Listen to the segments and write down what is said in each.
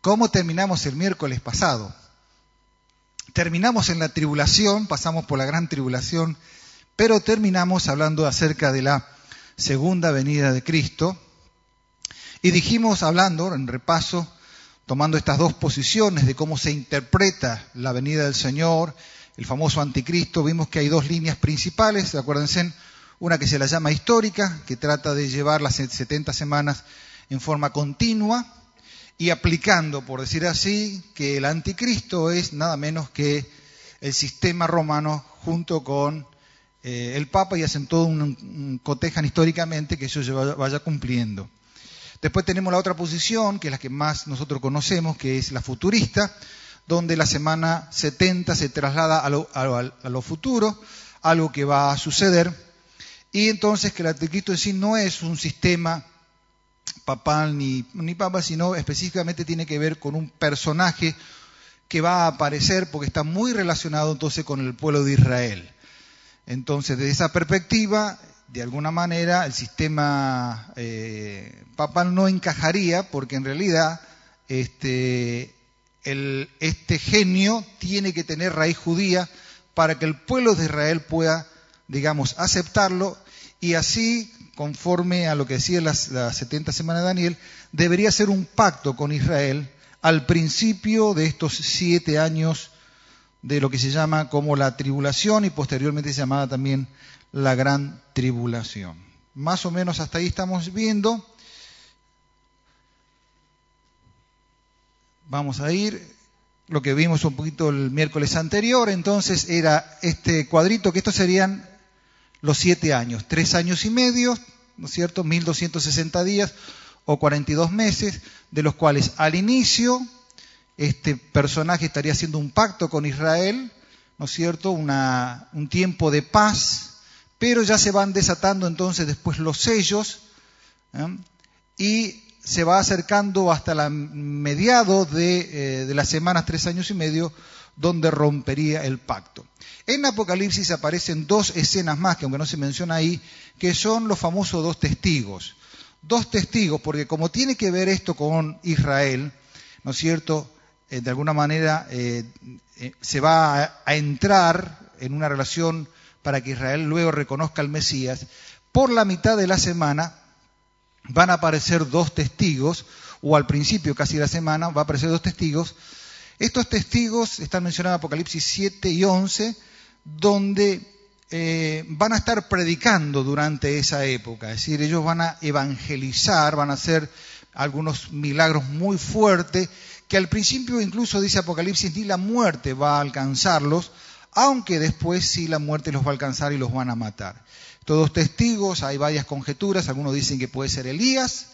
¿Cómo terminamos el miércoles pasado? Terminamos en la tribulación, pasamos por la gran tribulación, pero terminamos hablando acerca de la segunda venida de Cristo. Y dijimos, hablando en repaso, tomando estas dos posiciones de cómo se interpreta la venida del Señor, el famoso anticristo, vimos que hay dos líneas principales, acuérdense, una que se la llama histórica, que trata de llevar las 70 semanas en forma continua, y aplicando, por decir así, que el anticristo es nada menos que el sistema romano junto con eh, el Papa y hacen todo un, cotejan históricamente que eso vaya, cumpliendo. Después tenemos la otra posición, que es la que más nosotros conocemos, que es la futurista, donde la semana 70 se traslada a lo, a lo, futuro, algo que va a suceder, y entonces que el anticristo en sí no es un sistema papal ni, ni papa, sino específicamente tiene que ver con un personaje que va a aparecer porque está muy relacionado entonces con el pueblo de Israel. Entonces, desde esa perspectiva, de alguna manera, el sistema eh, papal no encajaría porque en realidad este, este genio tiene que tener raíz judía para que el pueblo de Israel pueda, digamos, aceptarlo y así conforme a lo que decía las, las 70 semanas de Daniel, debería ser un pacto con Israel al principio de estos siete años de lo que se llama como la tribulación y posteriormente se llamaba también la gran tribulación. Más o menos hasta ahí estamos viendo. Vamos a ir. Lo que vimos un poquito el miércoles anterior, entonces era este cuadrito, que estos serían los siete años, tres años y medio, ¿no es cierto? 1260 días o 42 meses, de los cuales al inicio este personaje estaría haciendo un pacto con Israel, ¿no es cierto? Un tiempo de paz, pero ya se van desatando entonces después los sellos ¿eh? y se va acercando hasta la mediado de, eh, de las semanas, tres años y medio, donde rompería el pacto. En Apocalipsis aparecen dos escenas más, que aunque no se menciona ahí, que son los famosos dos testigos. Dos testigos, porque como tiene que ver esto con Israel, ¿no es cierto? Eh, de alguna manera eh, eh, se va a, a entrar en una relación para que Israel luego reconozca al Mesías. Por la mitad de la semana van a aparecer dos testigos, o al principio casi de la semana va a aparecer dos testigos, estos testigos están mencionados en Apocalipsis 7 y 11, donde eh, van a estar predicando durante esa época, es decir, ellos van a evangelizar, van a hacer algunos milagros muy fuertes, que al principio incluso dice Apocalipsis, ni la muerte va a alcanzarlos, aunque después sí la muerte los va a alcanzar y los van a matar. Todos testigos, hay varias conjeturas, algunos dicen que puede ser Elías,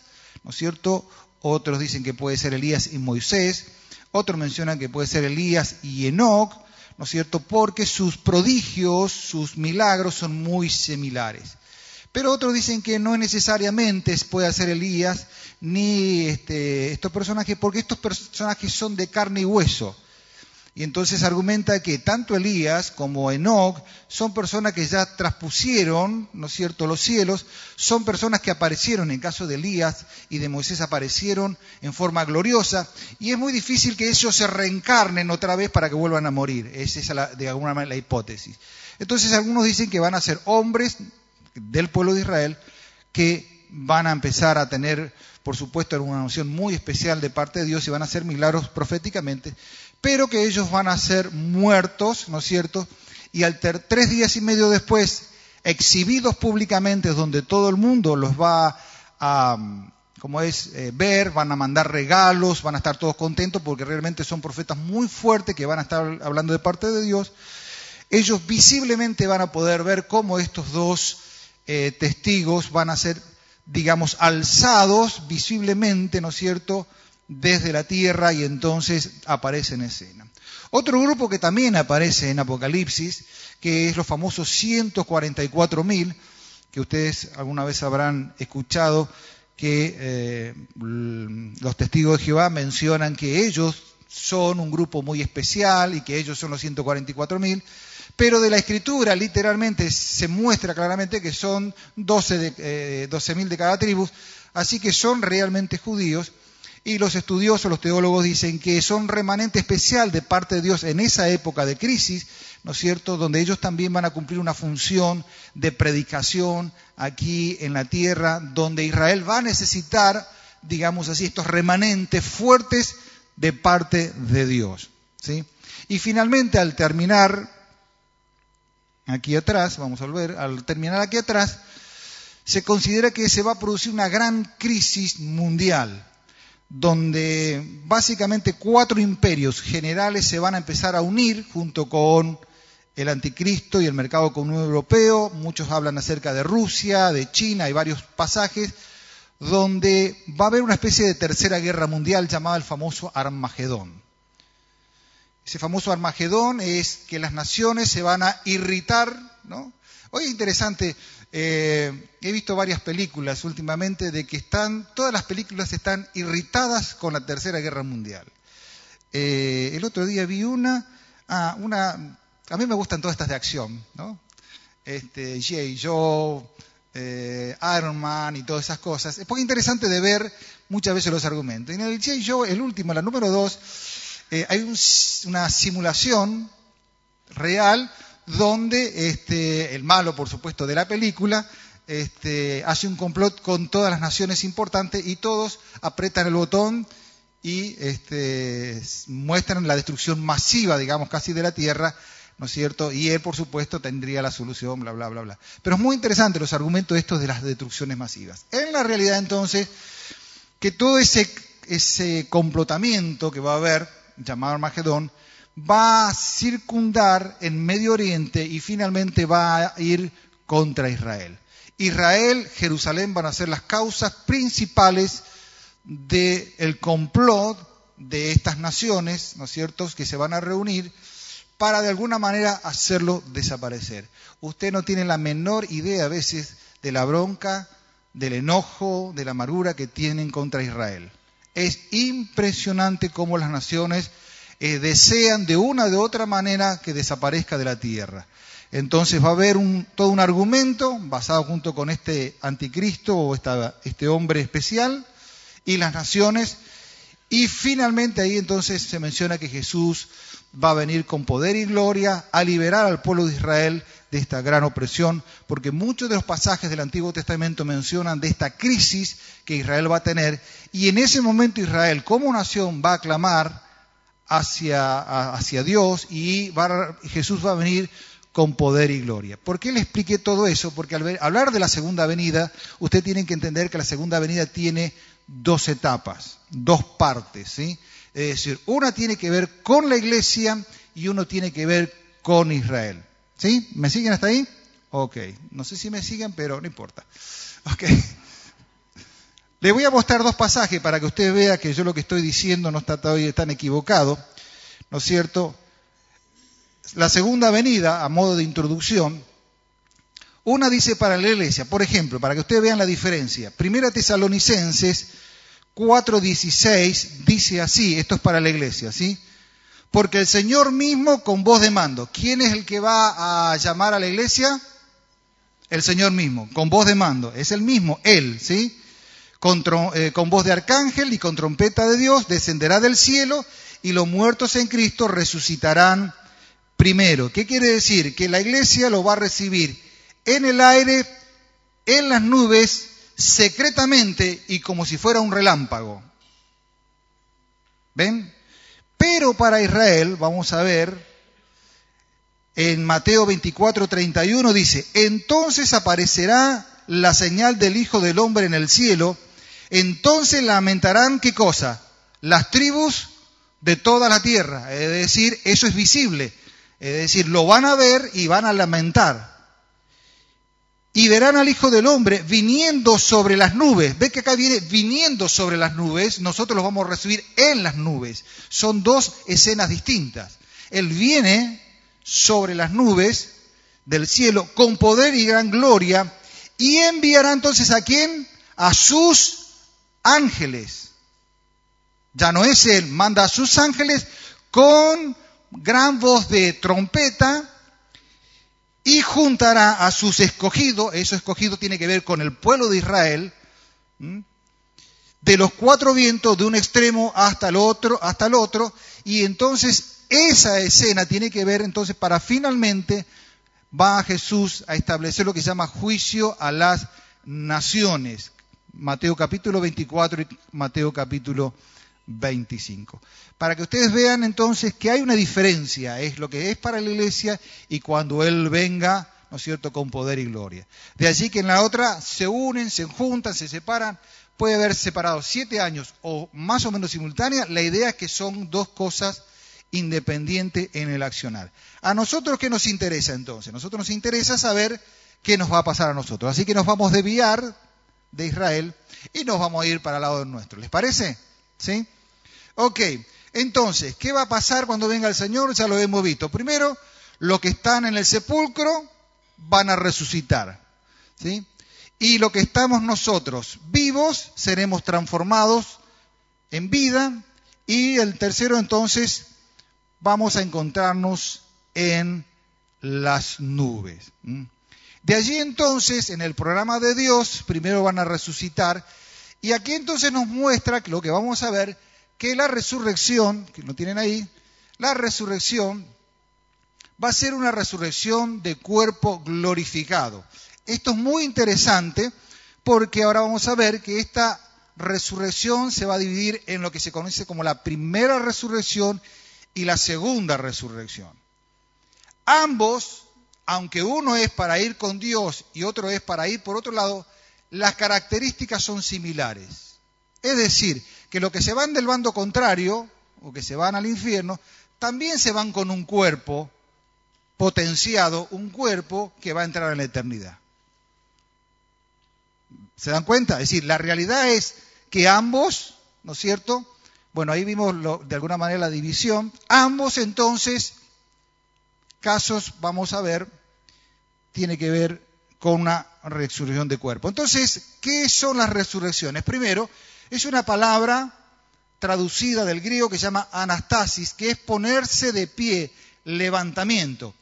¿no es cierto? Otros dicen que puede ser Elías y Moisés, otros mencionan que puede ser Elías y Enoch, ¿no es cierto? Porque sus prodigios, sus milagros son muy similares. Pero otros dicen que no necesariamente puede ser Elías ni este, estos personajes, porque estos personajes son de carne y hueso. Y entonces argumenta que tanto Elías como Enoch son personas que ya traspusieron, ¿no es cierto?, los cielos, son personas que aparecieron, en caso de Elías y de Moisés aparecieron en forma gloriosa, y es muy difícil que ellos se reencarnen otra vez para que vuelvan a morir. Esa es de alguna manera la hipótesis. Entonces algunos dicen que van a ser hombres del pueblo de Israel que van a empezar a tener, por supuesto, una noción muy especial de parte de Dios y van a hacer milagros proféticamente, pero que ellos van a ser muertos, ¿no es cierto? Y al tres días y medio después, exhibidos públicamente, donde todo el mundo los va a, como es, eh, ver, van a mandar regalos, van a estar todos contentos porque realmente son profetas muy fuertes que van a estar hablando de parte de Dios. Ellos visiblemente van a poder ver cómo estos dos eh, testigos van a ser, digamos, alzados visiblemente, ¿no es cierto?, desde la tierra y entonces aparece en escena. Otro grupo que también aparece en Apocalipsis, que es los famosos 144.000, que ustedes alguna vez habrán escuchado que eh, los testigos de Jehová mencionan que ellos son un grupo muy especial y que ellos son los 144.000, pero de la escritura literalmente se muestra claramente que son 12.000 de, eh, de cada tribu, así que son realmente judíos y los estudiosos, los teólogos dicen que son remanente especial de parte de Dios en esa época de crisis, ¿no es cierto?, donde ellos también van a cumplir una función de predicación aquí en la tierra, donde Israel va a necesitar, digamos así, estos remanentes fuertes de parte de Dios. ¿sí? Y finalmente, al terminar aquí atrás, vamos a ver, al terminar aquí atrás, se considera que se va a producir una gran crisis mundial donde básicamente cuatro imperios generales se van a empezar a unir junto con el anticristo y el mercado común europeo. Muchos hablan acerca de Rusia, de China, hay varios pasajes donde va a haber una especie de tercera guerra mundial llamada el famoso Armagedón. Ese famoso Armagedón es que las naciones se van a irritar, ¿no? Hoy es interesante, eh, he visto varias películas últimamente de que están, todas las películas están irritadas con la Tercera Guerra Mundial. Eh, el otro día vi una, ah, una, a mí me gustan todas estas de acción, ¿no? Este, J. Joe, eh, Iron Man y todas esas cosas. Es muy interesante de ver muchas veces los argumentos. En el J. Joe, el último, la número dos, hay una simulación real donde este, el malo, por supuesto, de la película, este, hace un complot con todas las naciones importantes y todos apretan el botón y este, muestran la destrucción masiva, digamos, casi de la Tierra, ¿no es cierto? Y él, por supuesto, tendría la solución, bla, bla, bla, bla. Pero es muy interesante los argumentos estos de las destrucciones masivas. En la realidad, entonces, que todo ese, ese complotamiento que va a haber, llamado Armagedón, va a circundar en Medio Oriente y finalmente va a ir contra Israel. Israel, Jerusalén van a ser las causas principales del complot de estas naciones, ¿no es cierto?, que se van a reunir para de alguna manera hacerlo desaparecer. Usted no tiene la menor idea a veces de la bronca, del enojo, de la amargura que tienen contra Israel. Es impresionante cómo las naciones eh, desean de una o de otra manera que desaparezca de la tierra. Entonces va a haber un, todo un argumento basado junto con este anticristo o este hombre especial y las naciones. Y finalmente ahí entonces se menciona que Jesús va a venir con poder y gloria a liberar al pueblo de Israel de esta gran opresión, porque muchos de los pasajes del Antiguo Testamento mencionan de esta crisis que Israel va a tener, y en ese momento Israel como nación va a clamar hacia, hacia Dios y Jesús va a venir con poder y gloria. ¿Por qué le expliqué todo eso? Porque al hablar de la segunda venida, usted tiene que entender que la segunda venida tiene dos etapas, dos partes. ¿sí? Es decir, una tiene que ver con la iglesia y uno tiene que ver con Israel. ¿Sí? ¿Me siguen hasta ahí? Ok. No sé si me siguen, pero no importa. Ok. Le voy a mostrar dos pasajes para que usted vea que yo lo que estoy diciendo no está tan equivocado, ¿no es cierto? La segunda venida, a modo de introducción, una dice para la iglesia, por ejemplo, para que ustedes vean la diferencia. Primera Tesalonicenses 4:16 dice así, esto es para la iglesia, ¿sí? Porque el Señor mismo con voz de mando. ¿Quién es el que va a llamar a la iglesia? El Señor mismo, con voz de mando. Es el mismo, Él, ¿sí? Eh, con, voz de arcángel y con trompeta de Dios, descenderá del cielo y los muertos en Cristo resucitarán primero. ¿Qué quiere decir? Que la iglesia lo va a recibir en el aire, en las nubes, secretamente y como si fuera un relámpago. ¿Ven? Pero para Israel, vamos a ver, en Mateo 24, 31 dice, entonces aparecerá la señal del Hijo del Hombre en el cielo, entonces lamentarán qué cosa? Las tribus de toda la tierra. Es decir, eso es visible. Es decir, lo van a ver y van a lamentar. Y verán al Hijo del Hombre viniendo sobre las nubes. Ve que acá viene viniendo sobre las nubes. Nosotros lo vamos a recibir en las nubes. Son dos escenas distintas. Él viene sobre las nubes del cielo con poder y gran gloria y enviará entonces a quién? A sus ángeles. Ya no es él, manda a sus ángeles con gran voz de trompeta y juntará a sus escogidos, eso escogido tiene que ver con el pueblo de Israel, de los cuatro vientos de un extremo hasta el otro, hasta el otro, y entonces esa escena tiene que ver entonces para finalmente va Jesús a establecer lo que se llama juicio a las naciones. Mateo capítulo 24 y Mateo capítulo 25. Para que ustedes vean entonces que hay una diferencia, es lo que es para la iglesia y cuando Él venga, ¿no es cierto?, con poder y gloria. De allí que en la otra se unen, se juntan, se separan, puede haber separado siete años o más o menos simultánea, la idea es que son dos cosas independientes en el accionar. ¿A nosotros qué nos interesa entonces? A nosotros nos interesa saber qué nos va a pasar a nosotros. Así que nos vamos a desviar de Israel y nos vamos a ir para el lado nuestro. ¿Les parece? ¿Sí? Ok, entonces, ¿qué va a pasar cuando venga el Señor? Ya lo hemos visto. Primero, los que están en el sepulcro van a resucitar. ¿Sí? Y lo que estamos nosotros vivos seremos transformados en vida. Y el tercero entonces vamos a encontrarnos en las nubes. De allí entonces, en el programa de Dios, primero van a resucitar. Y aquí entonces nos muestra lo que vamos a ver, que la resurrección, que lo tienen ahí, la resurrección va a ser una resurrección de cuerpo glorificado. Esto es muy interesante porque ahora vamos a ver que esta resurrección se va a dividir en lo que se conoce como la primera resurrección y la segunda resurrección. Ambos, aunque uno es para ir con Dios y otro es para ir por otro lado, las características son similares. Es decir, que los que se van del bando contrario, o que se van al infierno, también se van con un cuerpo potenciado, un cuerpo que va a entrar en la eternidad. ¿Se dan cuenta? Es decir, la realidad es que ambos, ¿no es cierto? Bueno, ahí vimos de alguna manera la división. Ambos entonces, casos, vamos a ver, tiene que ver con una resurrección de cuerpo. Entonces, ¿qué son las resurrecciones? Primero, es una palabra traducida del griego que se llama anastasis, que es ponerse de pie, levantamiento.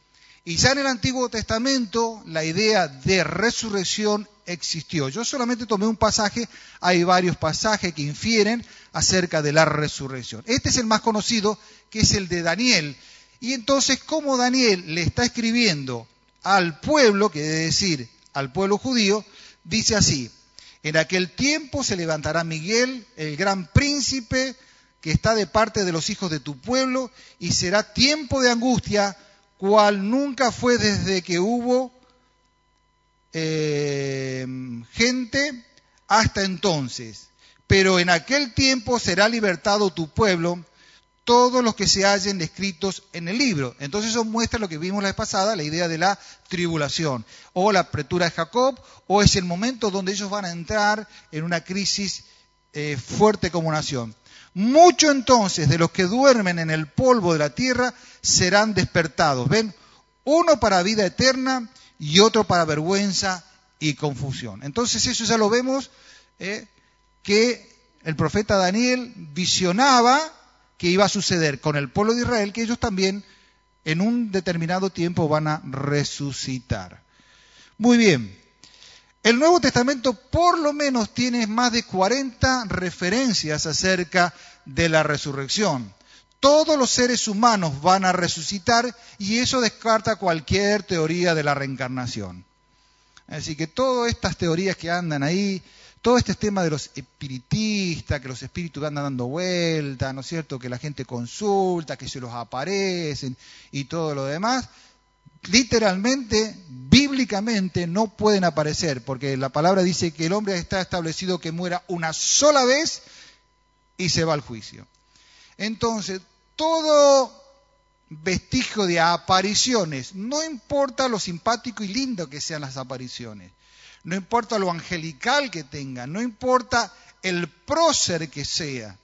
Y ya en el Antiguo Testamento la idea de resurrección existió. Yo solamente tomé un pasaje, hay varios pasajes que infieren acerca de la resurrección. Este es el más conocido, que es el de Daniel. Y entonces, como Daniel le está escribiendo al pueblo, que decir al pueblo judío, dice así, en aquel tiempo se levantará Miguel, el gran príncipe, que está de parte de los hijos de tu pueblo, y será tiempo de angustia, cual nunca fue desde que hubo eh, gente hasta entonces. Pero en aquel tiempo será libertado tu pueblo, todos los que se hallen escritos en el libro. Entonces eso muestra lo que vimos la vez pasada, la idea de la tribulación, o la apretura de Jacob, o es el momento donde ellos van a entrar en una crisis eh, fuerte como nación. Mucho entonces de los que duermen en el polvo de la tierra serán despertados. ¿Ven? Uno para vida eterna y otro para vergüenza y confusión. Entonces eso ya lo vemos eh, que el profeta Daniel visionaba que iba a suceder con el pueblo de Israel, que ellos también en un determinado tiempo van a resucitar. Muy bien. El Nuevo Testamento por lo menos tiene más de 40 referencias acerca de la resurrección. Todos los seres humanos van a resucitar y eso descarta cualquier teoría de la reencarnación. Así que todas estas teorías que andan ahí, todo este tema de los espiritistas, que los espíritus andan dando vueltas, ¿no es cierto? Que la gente consulta, que se los aparecen y todo lo demás, literalmente, bíblicamente, no pueden aparecer, porque la palabra dice que el hombre está establecido que muera una sola vez y se va al juicio. Entonces, todo vestigio de apariciones, no importa lo simpático y lindo que sean las apariciones, no importa lo angelical que tengan, no importa el prócer que sea,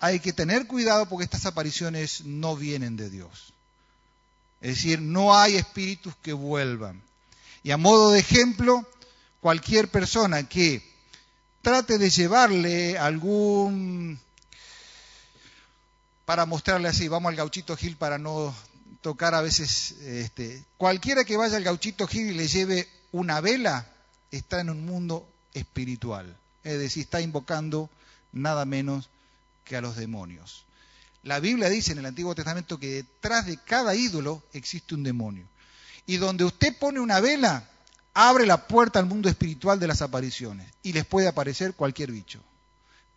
hay que tener cuidado porque estas apariciones no vienen de Dios. Es decir, no hay espíritus que vuelvan. Y a modo de ejemplo, cualquier persona que trate de llevarle algún para mostrarle así, vamos al gauchito Gil para no tocar a veces, este, cualquiera que vaya al gauchito Gil y le lleve una vela, está en un mundo espiritual. es decir, está invocando nada menos que a los demonios. La Biblia dice en el Antiguo Testamento que detrás de cada ídolo existe un demonio. Y donde usted pone una vela, abre la puerta al mundo espiritual de las apariciones. Y les puede aparecer cualquier bicho.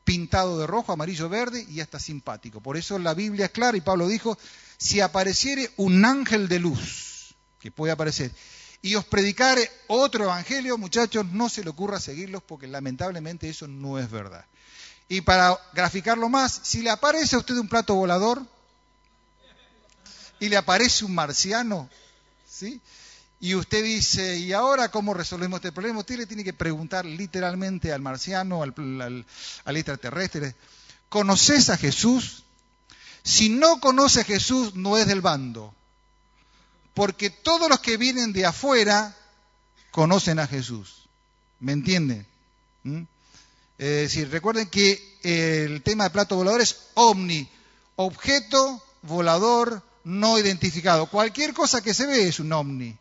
Pintado de rojo, amarillo, verde y hasta simpático. Por eso la Biblia es clara y Pablo dijo, si apareciere un ángel de luz, que puede aparecer, y os predicare otro evangelio, muchachos, no se le ocurra seguirlos porque lamentablemente eso no es verdad. Y para graficarlo más, si le aparece a usted un plato volador y le aparece un marciano, ¿sí? Y usted dice, ¿y ahora cómo resolvemos este problema? Usted le tiene que preguntar literalmente al marciano, al, al extraterrestre, ¿conoces a Jesús? Si no conoce a Jesús, no es del bando. Porque todos los que vienen de afuera conocen a Jesús. ¿Me entiende? ¿Mm? Es decir, recuerden que el tema de plato volador es omni, objeto volador no identificado. Cualquier cosa que se ve es un omni.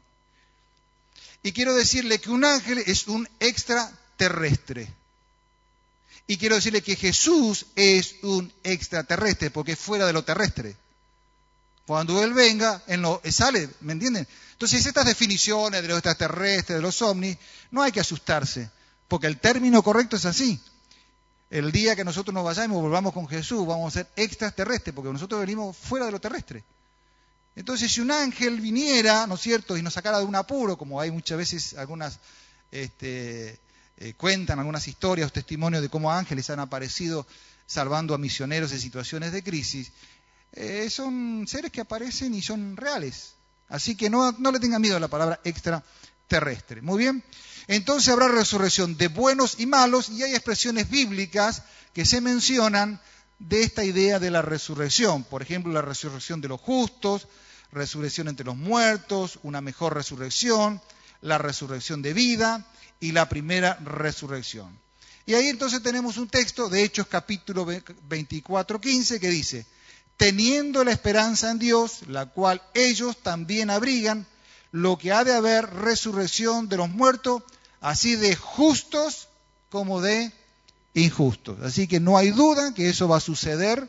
Y quiero decirle que un ángel es un extraterrestre. Y quiero decirle que Jesús es un extraterrestre, porque es fuera de lo terrestre. Cuando Él venga, Él no, sale, ¿me entienden? Entonces, estas definiciones de los extraterrestres, de los ovnis, no hay que asustarse. Porque el término correcto es así. El día que nosotros nos vayamos y volvamos con Jesús, vamos a ser extraterrestres, porque nosotros venimos fuera de lo terrestre. Entonces, si un ángel viniera, ¿no es cierto?, y nos sacara de un apuro, como hay muchas veces algunas este, eh, cuentan algunas historias o testimonios de cómo ángeles han aparecido salvando a misioneros en situaciones de crisis, eh, son seres que aparecen y son reales. Así que no, no le tengan miedo a la palabra extraterrestre. Muy bien. Entonces habrá resurrección de buenos y malos y hay expresiones bíblicas que se mencionan de esta idea de la resurrección. Por ejemplo, la resurrección de los justos, resurrección entre los muertos, una mejor resurrección, la resurrección de vida y la primera resurrección. Y ahí entonces tenemos un texto de Hechos capítulo 24, 15 que dice, teniendo la esperanza en Dios, la cual ellos también abrigan, lo que ha de haber resurrección de los muertos, así de justos como de injustos. Así que no hay duda que eso va a suceder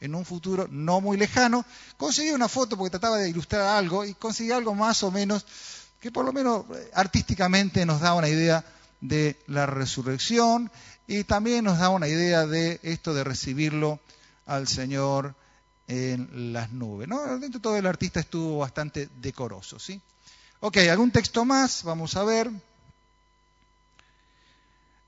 en un futuro no muy lejano. Conseguí una foto porque trataba de ilustrar algo y conseguí algo más o menos que por lo menos eh, artísticamente nos da una idea de la resurrección y también nos da una idea de esto de recibirlo al Señor en las nubes. ¿no? Dentro de todo el artista estuvo bastante decoroso. ¿sí? Ok, algún texto más, vamos a ver.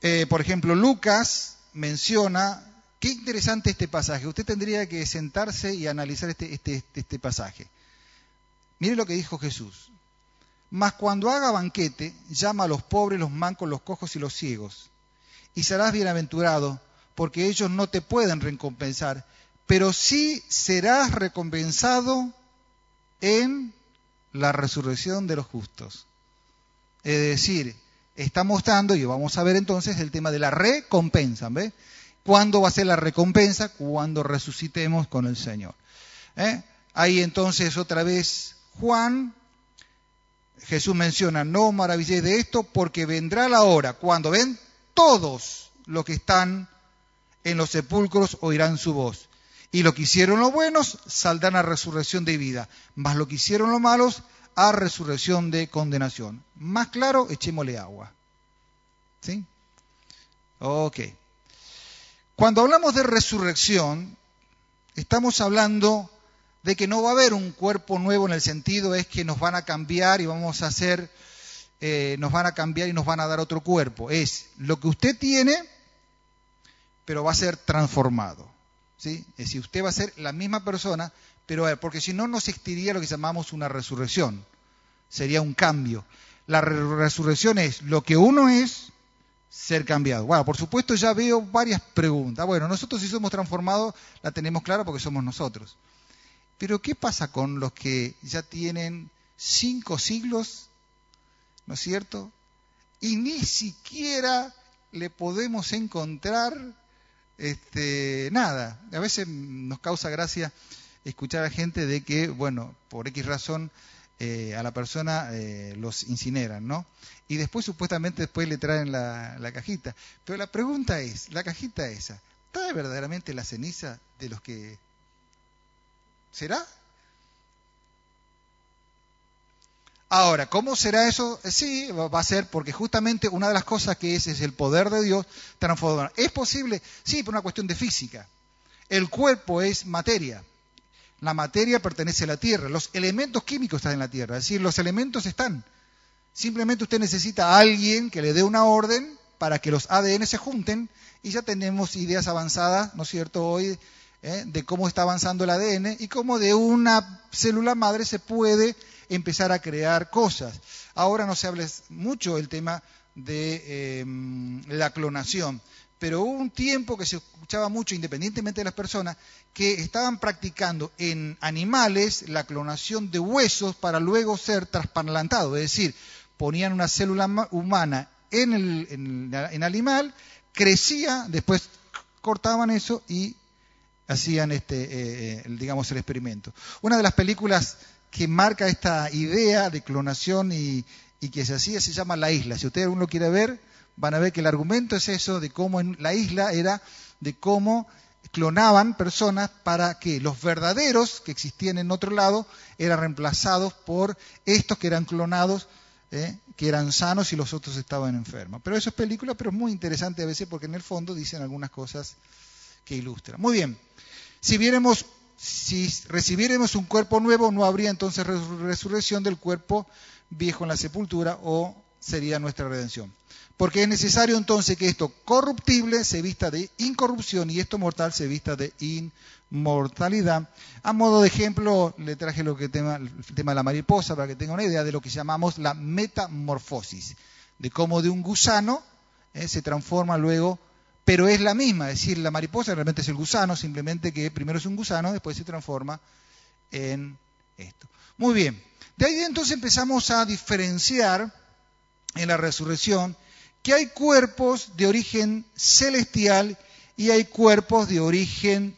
Eh, por ejemplo, Lucas menciona, qué interesante este pasaje, usted tendría que sentarse y analizar este, este, este pasaje. Mire lo que dijo Jesús. Mas cuando haga banquete, llama a los pobres, los mancos, los cojos y los ciegos, y serás bienaventurado, porque ellos no te pueden recompensar, pero sí serás recompensado en la resurrección de los justos. Es decir, está mostrando, y vamos a ver entonces el tema de la recompensa. ¿ve? ¿Cuándo va a ser la recompensa? Cuando resucitemos con el Señor. ¿Eh? Ahí entonces otra vez Juan, Jesús menciona, no maravilléis de esto, porque vendrá la hora cuando ven todos los que están en los sepulcros oirán su voz y lo que hicieron los buenos saldrán a resurrección de vida, mas lo que hicieron los malos a resurrección de condenación. Más claro, echémosle agua. ¿Sí? Ok. Cuando hablamos de resurrección, estamos hablando de que no va a haber un cuerpo nuevo en el sentido es que nos van a cambiar y vamos a hacer, eh, nos van a cambiar y nos van a dar otro cuerpo. Es lo que usted tiene, pero va a ser transformado. Es decir, usted va a ser la misma persona, pero a ver, porque si no, no existiría lo que llamamos una resurrección. Sería un cambio. La resurrección es lo que uno es, ser cambiado. Bueno, por supuesto ya veo varias preguntas. Bueno, nosotros si somos transformados la tenemos clara porque somos nosotros. Pero ¿qué pasa con los que ya tienen cinco siglos, ¿no es cierto? Y ni siquiera le podemos encontrar este, nada, a veces nos causa gracia escuchar a gente de que, bueno, por X razón, eh, a la persona eh, los incineran, ¿no? Y después supuestamente después le traen la, la, cajita. Pero la pregunta es, la cajita esa, ¿trae verdaderamente la ceniza de los que... ¿Será? Ahora, ¿cómo será eso? Eh, sí, va a ser porque justamente una de las cosas que es es el poder de Dios transformar. ¿Es posible? Sí, por una cuestión de física. El cuerpo es materia. La materia pertenece a la tierra. Los elementos químicos están en la tierra. Es decir, los elementos están. Simplemente usted necesita a alguien que le dé una orden para que los ADN se junten y ya tenemos ideas avanzadas, ¿no es cierto?, hoy ¿eh? de cómo está avanzando el ADN y cómo de una célula madre se puede empezar a crear cosas. Ahora no se habla mucho el tema de em, la clonación, pero hubo un tiempo que se escuchaba mucho, independientemente de las personas, que estaban practicando en animales la clonación de huesos para luego ser trasplantados, es decir, ponían una célula humana en el, en animal, crecía, después cortaban eso y hacían este, eh, eh, digamos, el experimento. Una de las películas que marca esta idea de clonación y, que se hacía se llama La Isla. Si usted uno lo quiere ver, van a ver que el argumento es eso de cómo en la isla era de cómo clonaban personas para que los verdaderos que existían en otro lado eran reemplazados por estos que eran clonados, eh, que eran sanos y los otros estaban enfermos. Pero eso es película, pero es muy interesante a veces porque en el fondo dicen algunas cosas que ilustran. Muy bien. Si viéramos, si recibiéramos un cuerpo nuevo, no habría entonces resurrección del cuerpo viejo en la sepultura o sería nuestra redención. Porque es necesario entonces que esto corruptible se vista de incorrupción y esto mortal se vista de inmortalidad. A modo de ejemplo, le traje lo que el tema de la mariposa para que tenga una idea de lo que llamamos la metamorfosis, de cómo de un gusano eh, se transforma luego pero es la misma, es decir, la mariposa realmente es el gusano, simplemente que primero es un gusano, después se transforma en esto. Muy bien, de ahí entonces empezamos a diferenciar en la resurrección que hay cuerpos de origen celestial y hay cuerpos de origen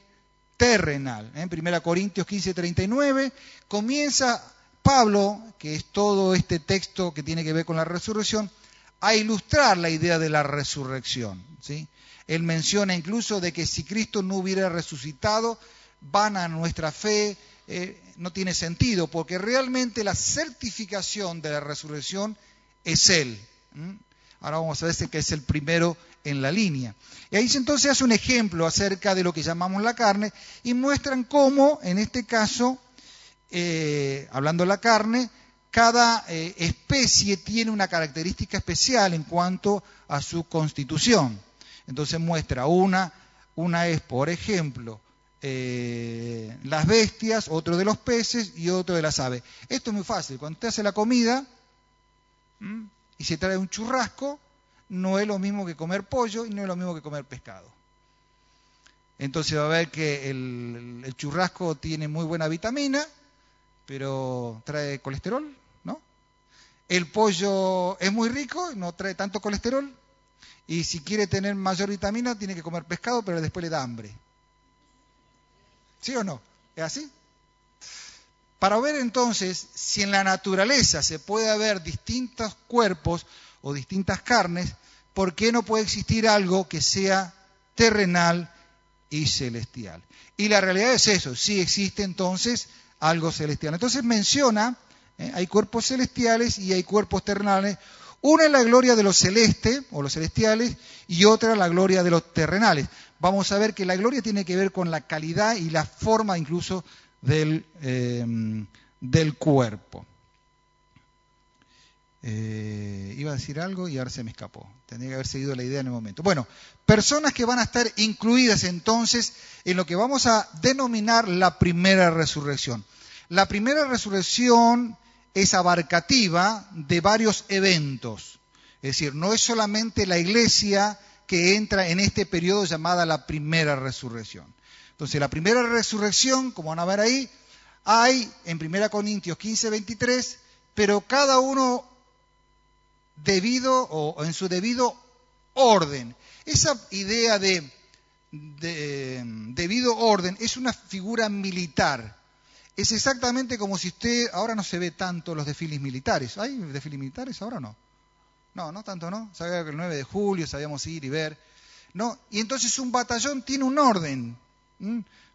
terrenal. En 1 Corintios 15, 39 comienza Pablo, que es todo este texto que tiene que ver con la resurrección, a ilustrar la idea de la resurrección. ¿sí? Él menciona incluso de que si Cristo no hubiera resucitado, van a nuestra fe, eh, no tiene sentido, porque realmente la certificación de la resurrección es Él. Ahora vamos a ver que es el primero en la línea. Y ahí entonces hace un ejemplo acerca de lo que llamamos la carne y muestran cómo, en este caso, eh, hablando de la carne, cada eh, especie tiene una característica especial en cuanto a su constitución. Entonces muestra una, una es, por ejemplo, eh, las bestias, otro de los peces y otro de las aves. Esto es muy fácil. Cuando usted hace la comida y se trae un churrasco, no es lo mismo que comer pollo y no es lo mismo que comer pescado. Entonces va a ver que el, el churrasco tiene muy buena vitamina, pero trae colesterol, ¿no? El pollo es muy rico, no trae tanto colesterol, y si quiere tener mayor vitamina, tiene que comer pescado, pero después le da hambre. ¿Sí o no? ¿Es así? Para ver entonces si en la naturaleza se puede haber distintos cuerpos o distintas carnes, ¿por qué no puede existir algo que sea terrenal y celestial? Y la realidad es eso, sí existe entonces algo celestial. Entonces menciona, ¿eh? hay cuerpos celestiales y hay cuerpos terrenales, una es la gloria de los celestes o los celestiales y otra la gloria de los terrenales. Vamos a ver que la gloria tiene que ver con la calidad y la forma incluso del, em, del cuerpo. Eh, iba a decir algo y ahora se me escapó. Tendría que haber seguido la idea en el momento. Bueno, personas que van a estar incluidas entonces en lo que vamos a denominar la primera resurrección. La primera resurrección es abarcativa de varios eventos. Es decir, no es solamente la iglesia que entra en este periodo llamada la primera resurrección. Entonces, la primera resurrección, como van a ver ahí, hay en 1 Corintios 15, 23, pero cada uno debido o en su debido orden. Esa idea de, de debido orden es una figura militar Es exactamente como si usted, ahora no se ve tanto los desfiles militares. ¿Hay desfiles militares ahora no? No, no tanto, ¿no? Sabía que el 9 de julio sabíamos ir y ver. ¿No? Y entonces un batallón tiene un orden.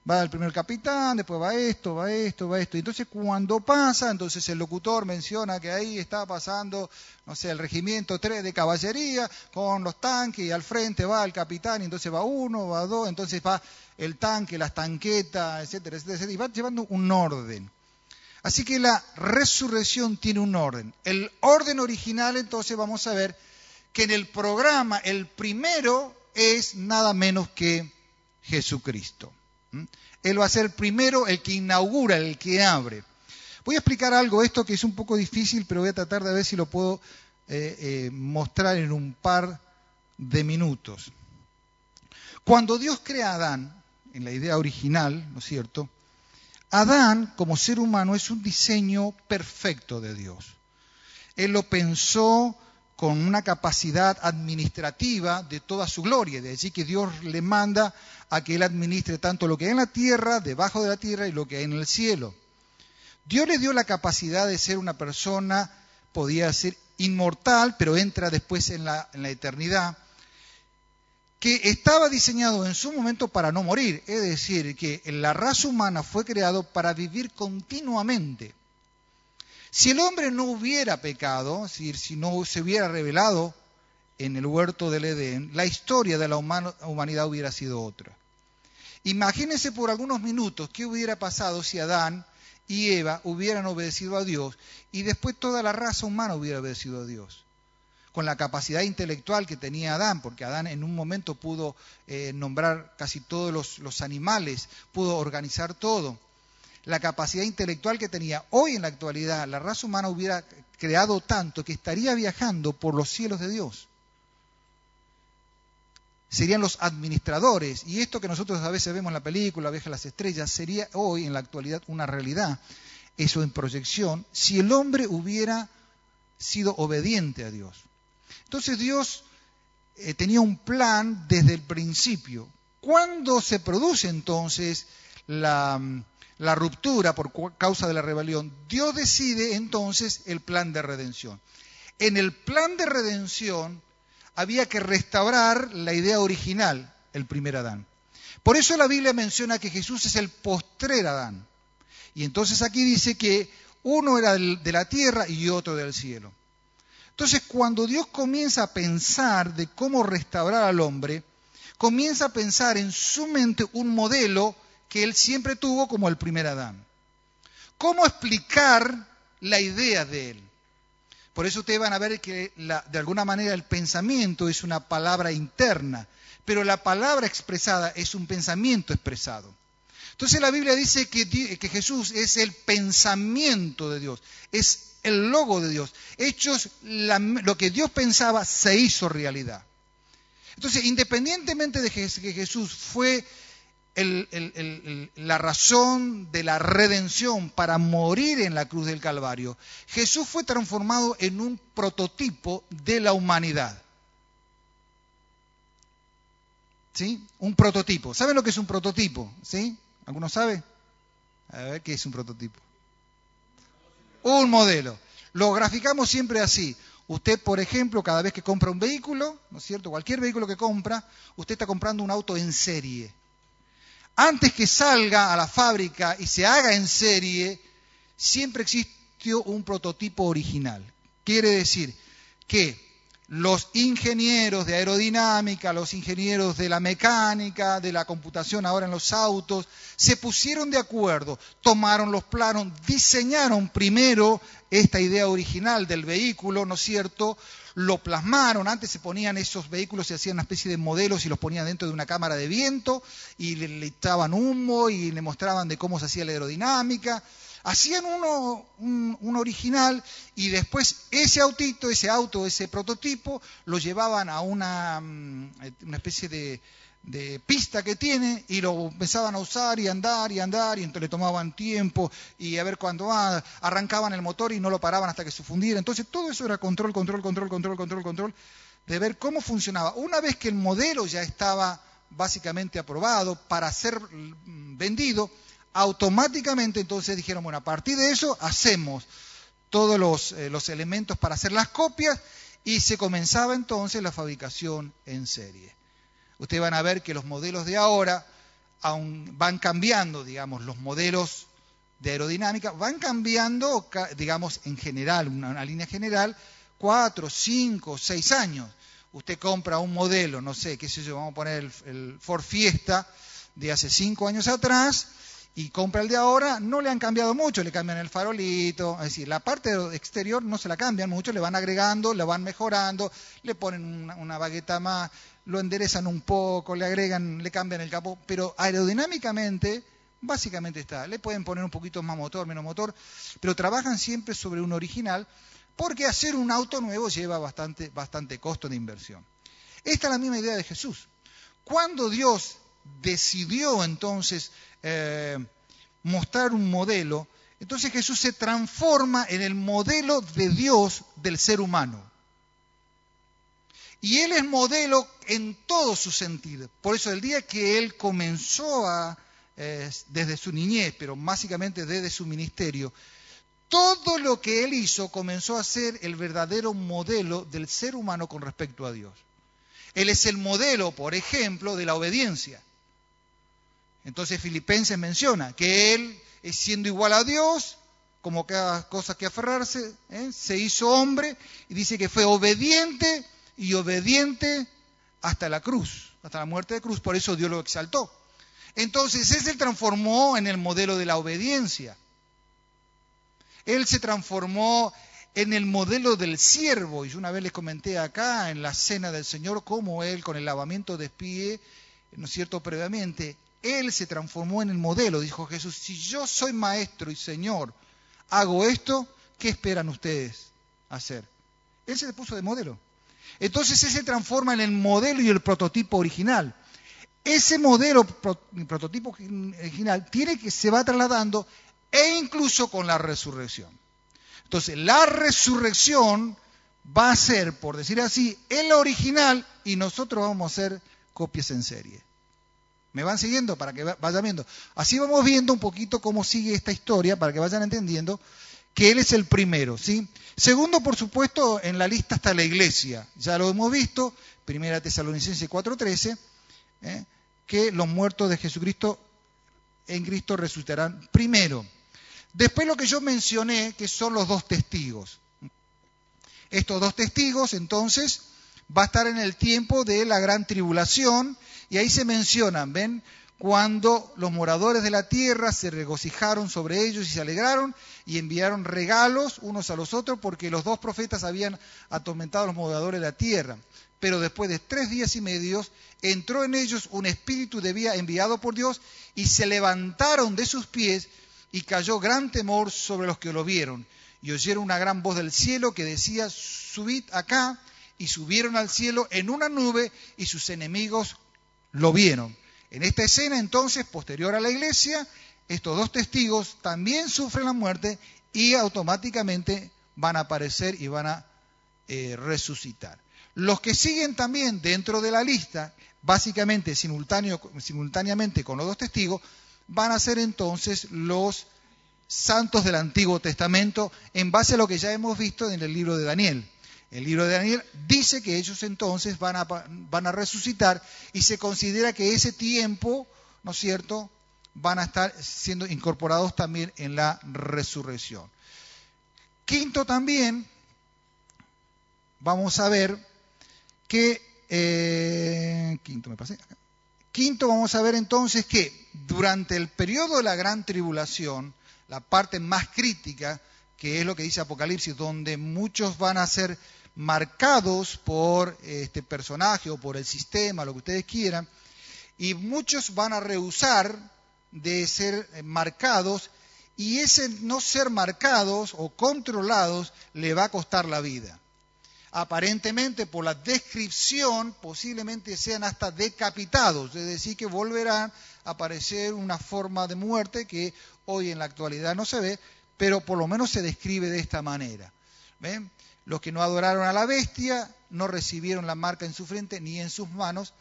Va el primer capitán, después va esto, va esto, va esto. Y entonces cuando pasa, entonces el locutor menciona que ahí está pasando, no sé, el regimiento 3 de caballería con los tanques y al frente va el capitán y entonces va uno, va dos, entonces va el tanque, las tanquetas, etcétera, etcétera, etcétera. Y va llevando un orden. Así que la resurrección tiene un orden. El orden original, entonces vamos a ver que en el programa el primero es nada menos que Jesucristo. Él va a ser primero, el que inaugura, el que abre. Voy a explicar algo, esto que es un poco difícil, pero voy a tratar de ver si lo puedo eh, eh, mostrar en un par de minutos. Cuando Dios crea a Adán, en la idea original, ¿no es cierto? Adán, como ser humano, es un diseño perfecto de Dios. Él lo pensó con una capacidad administrativa de toda su gloria, de decir que Dios le manda a que Él administre tanto lo que hay en la tierra, debajo de la tierra y lo que hay en el cielo. Dios le dio la capacidad de ser una persona, podía ser inmortal, pero entra después en la, en la eternidad, que estaba diseñado en su momento para no morir, es decir, que la raza humana fue creado para vivir continuamente. Si el hombre no hubiera pecado, decir, si no se hubiera revelado en el huerto del Edén, la historia de la humanidad hubiera sido otra. Imagínense por algunos minutos qué hubiera pasado si Adán y Eva hubieran obedecido a Dios y después toda la raza humana hubiera obedecido a Dios. Con la capacidad intelectual que tenía Adán, porque Adán en un momento pudo eh, nombrar casi todos los animales, pudo organizar todo la capacidad intelectual que tenía. Hoy en la actualidad la raza humana hubiera creado tanto que estaría viajando por los cielos de Dios. Serían los administradores. Y esto que nosotros a veces vemos en la película, Viaje a las Estrellas, sería hoy en la actualidad una realidad. Eso en proyección, si el hombre hubiera sido obediente a Dios. Entonces Dios eh, tenía un plan desde el principio. ¿Cuándo se produce entonces la, la ruptura por causa de la rebelión, Dios decide entonces el plan de redención. En el plan de redención había que restaurar la idea original, el primer Adán. Por eso la Biblia menciona que Jesús es el postrer Adán. Y entonces aquí dice que uno era de la tierra y otro del cielo. Entonces cuando Dios comienza a pensar de cómo restaurar al hombre, comienza a pensar en su mente un modelo que él siempre tuvo como el primer Adán. ¿Cómo explicar la idea de él? Por eso ustedes van a ver que de alguna manera el pensamiento es una palabra interna, pero la palabra expresada es un pensamiento expresado. Entonces la Biblia dice que, Jesús es el pensamiento de Dios, es el logo de Dios. Hechos, lo que Dios pensaba se hizo realidad. Entonces, independientemente de que Jesús fue la razón de la redención para morir en la cruz del Calvario, Jesús fue transformado en un prototipo de la humanidad. ¿Sí? Un prototipo. ¿Saben lo que es un prototipo? ¿Sí? ¿Alguno sabe? A ver, ¿qué es un prototipo? Un modelo. Lo graficamos siempre así. Usted, por ejemplo, cada vez que compra un vehículo, ¿no es cierto? Cualquier vehículo que compra, usted está comprando un auto en serie antes que salga a la fábrica y se haga en serie, siempre existió un prototipo original. Quiere decir que los ingenieros de aerodinámica, los ingenieros de la mecánica, de la computación ahora en los autos, se pusieron de acuerdo, tomaron los planos, diseñaron primero esta idea original del vehículo, ¿no es cierto? Lo plasmaron, antes se ponían esos vehículos, se hacían una especie de modelos y los ponían dentro de una cámara de viento y le, le echaban humo y le mostraban de cómo se hacía la aerodinámica. Hacían uno, un, original y después ese autito, ese auto, ese prototipo, lo llevaban a una, mm, una especie de, de pista que tiene y lo empezaban a usar y andar y andar y entonces le tomaban tiempo y a ver cuándo arrancaban el motor y no lo paraban hasta que se fundiera. Entonces todo eso era control, control, control, control, control, control, de ver cómo funcionaba. Una vez que el modelo ya estaba básicamente aprobado para ser vendido, automáticamente entonces dijeron, bueno, a partir de eso hacemos todos los, eh, los elementos para hacer las copias y se comenzaba entonces la fabricación en serie. Ustedes van a ver que los modelos de ahora aún van cambiando, digamos, los modelos de aerodinámica van cambiando, digamos, en general, una, línea general, cuatro, cinco, seis años. Usted compra un modelo, no sé, qué sé yo, vamos a poner el, el Ford Fiesta de hace cinco años atrás, y compra el de ahora, no le han cambiado mucho, le cambian el farolito, es decir, la parte exterior no se la cambian mucho, le van agregando, le van mejorando, le ponen una, bagueta más, lo enderezan un poco, le agregan, le cambian el capó, pero aerodinámicamente básicamente está. Le pueden poner un poquito más motor, menos motor, pero trabajan siempre sobre un original porque hacer un auto nuevo lleva bastante, bastante costo de inversión. Esta es la misma idea de Jesús. Cuando Dios decidió entonces eh, mostrar un modelo, entonces Jesús se transforma en el modelo de Dios del ser humano. Y Él es modelo en todo su sentido. Por eso el día que Él comenzó a, eh, desde su niñez, pero básicamente desde su ministerio, todo lo que Él hizo comenzó a ser el verdadero modelo del ser humano con respecto a Dios. Él es el modelo, por ejemplo, de la obediencia. Entonces Filipenses menciona que él, siendo igual a Dios, como cada cosa que aferrarse, ¿eh? se hizo hombre y dice que fue obediente y obediente hasta la cruz, hasta la muerte de cruz, por eso Dios lo exaltó. Entonces él se transformó en el modelo de la obediencia. Él se transformó en el modelo del siervo. Y yo una vez les comenté acá en la cena del Señor cómo él con el lavamiento de pie, ¿no es cierto?, previamente, él se transformó en el modelo. Dijo Jesús, si yo soy maestro y Señor, hago esto, ¿qué esperan ustedes hacer? Él se puso de modelo. Entonces Él se transforma en el modelo y el prototipo original. Ese modelo, prototipo original, tiene que se va trasladando e incluso con la resurrección. Entonces, la resurrección va a ser, por decir así, el original y nosotros vamos a hacer copias en serie. ¿Me van siguiendo? Para que vayan viendo. Así vamos viendo un poquito cómo sigue esta historia, para que vayan entendiendo que Él es el primero. ¿sí? Segundo, por supuesto, en la lista está la iglesia. Ya lo hemos visto, Primera Tesalonicense 4.13, ¿eh? que los muertos de Jesucristo en Cristo resucitarán primero. Después lo que yo mencioné, que son los dos testigos. Estos dos testigos, entonces, va a estar en el tiempo de la gran tribulación y ahí se mencionan, ¿ven? Cuando los moradores de la tierra se regocijaron sobre ellos y se alegraron y enviaron regalos unos a los otros porque los dos profetas habían atormentado a los moradores de la tierra. Pero después de tres días y medio entró en ellos un espíritu de vida enviado por Dios y se levantaron de sus pies y cayó gran temor sobre los que lo vieron. Y oyeron una gran voz del cielo que decía, subid acá, y subieron al cielo en una nube y sus enemigos lo vieron. En esta escena entonces, posterior a la iglesia, estos dos testigos también sufren la muerte y automáticamente van a aparecer y van a eh, resucitar. Los que siguen también dentro de la lista, básicamente simultáneamente con los dos testigos, van a ser entonces los santos del Antiguo Testamento en base a lo que ya hemos visto en el libro de Daniel. El libro de Daniel dice que ellos entonces van a, resucitar y se considera que ese tiempo, ¿no es cierto?, van a estar siendo incorporados también en la resurrección. Quinto también, vamos a ver que, eh, quinto me pasé Quinto, vamos a ver entonces que durante el periodo de la gran tribulación, la parte más crítica, que es lo que dice Apocalipsis, donde muchos van a ser marcados por este personaje o por el sistema, lo que ustedes quieran, y muchos van a rehusar de ser eh, marcados y ese no ser marcados o controlados le va a costar la vida. Aparentemente, por la descripción, posiblemente sean hasta decapitados, es decir, que volverán a aparecer una forma de muerte que hoy en la actualidad no se ve, pero por lo menos se describe de esta manera. ¿Ven? Los que no adoraron a la bestia no recibieron la marca en su frente ni en sus manos.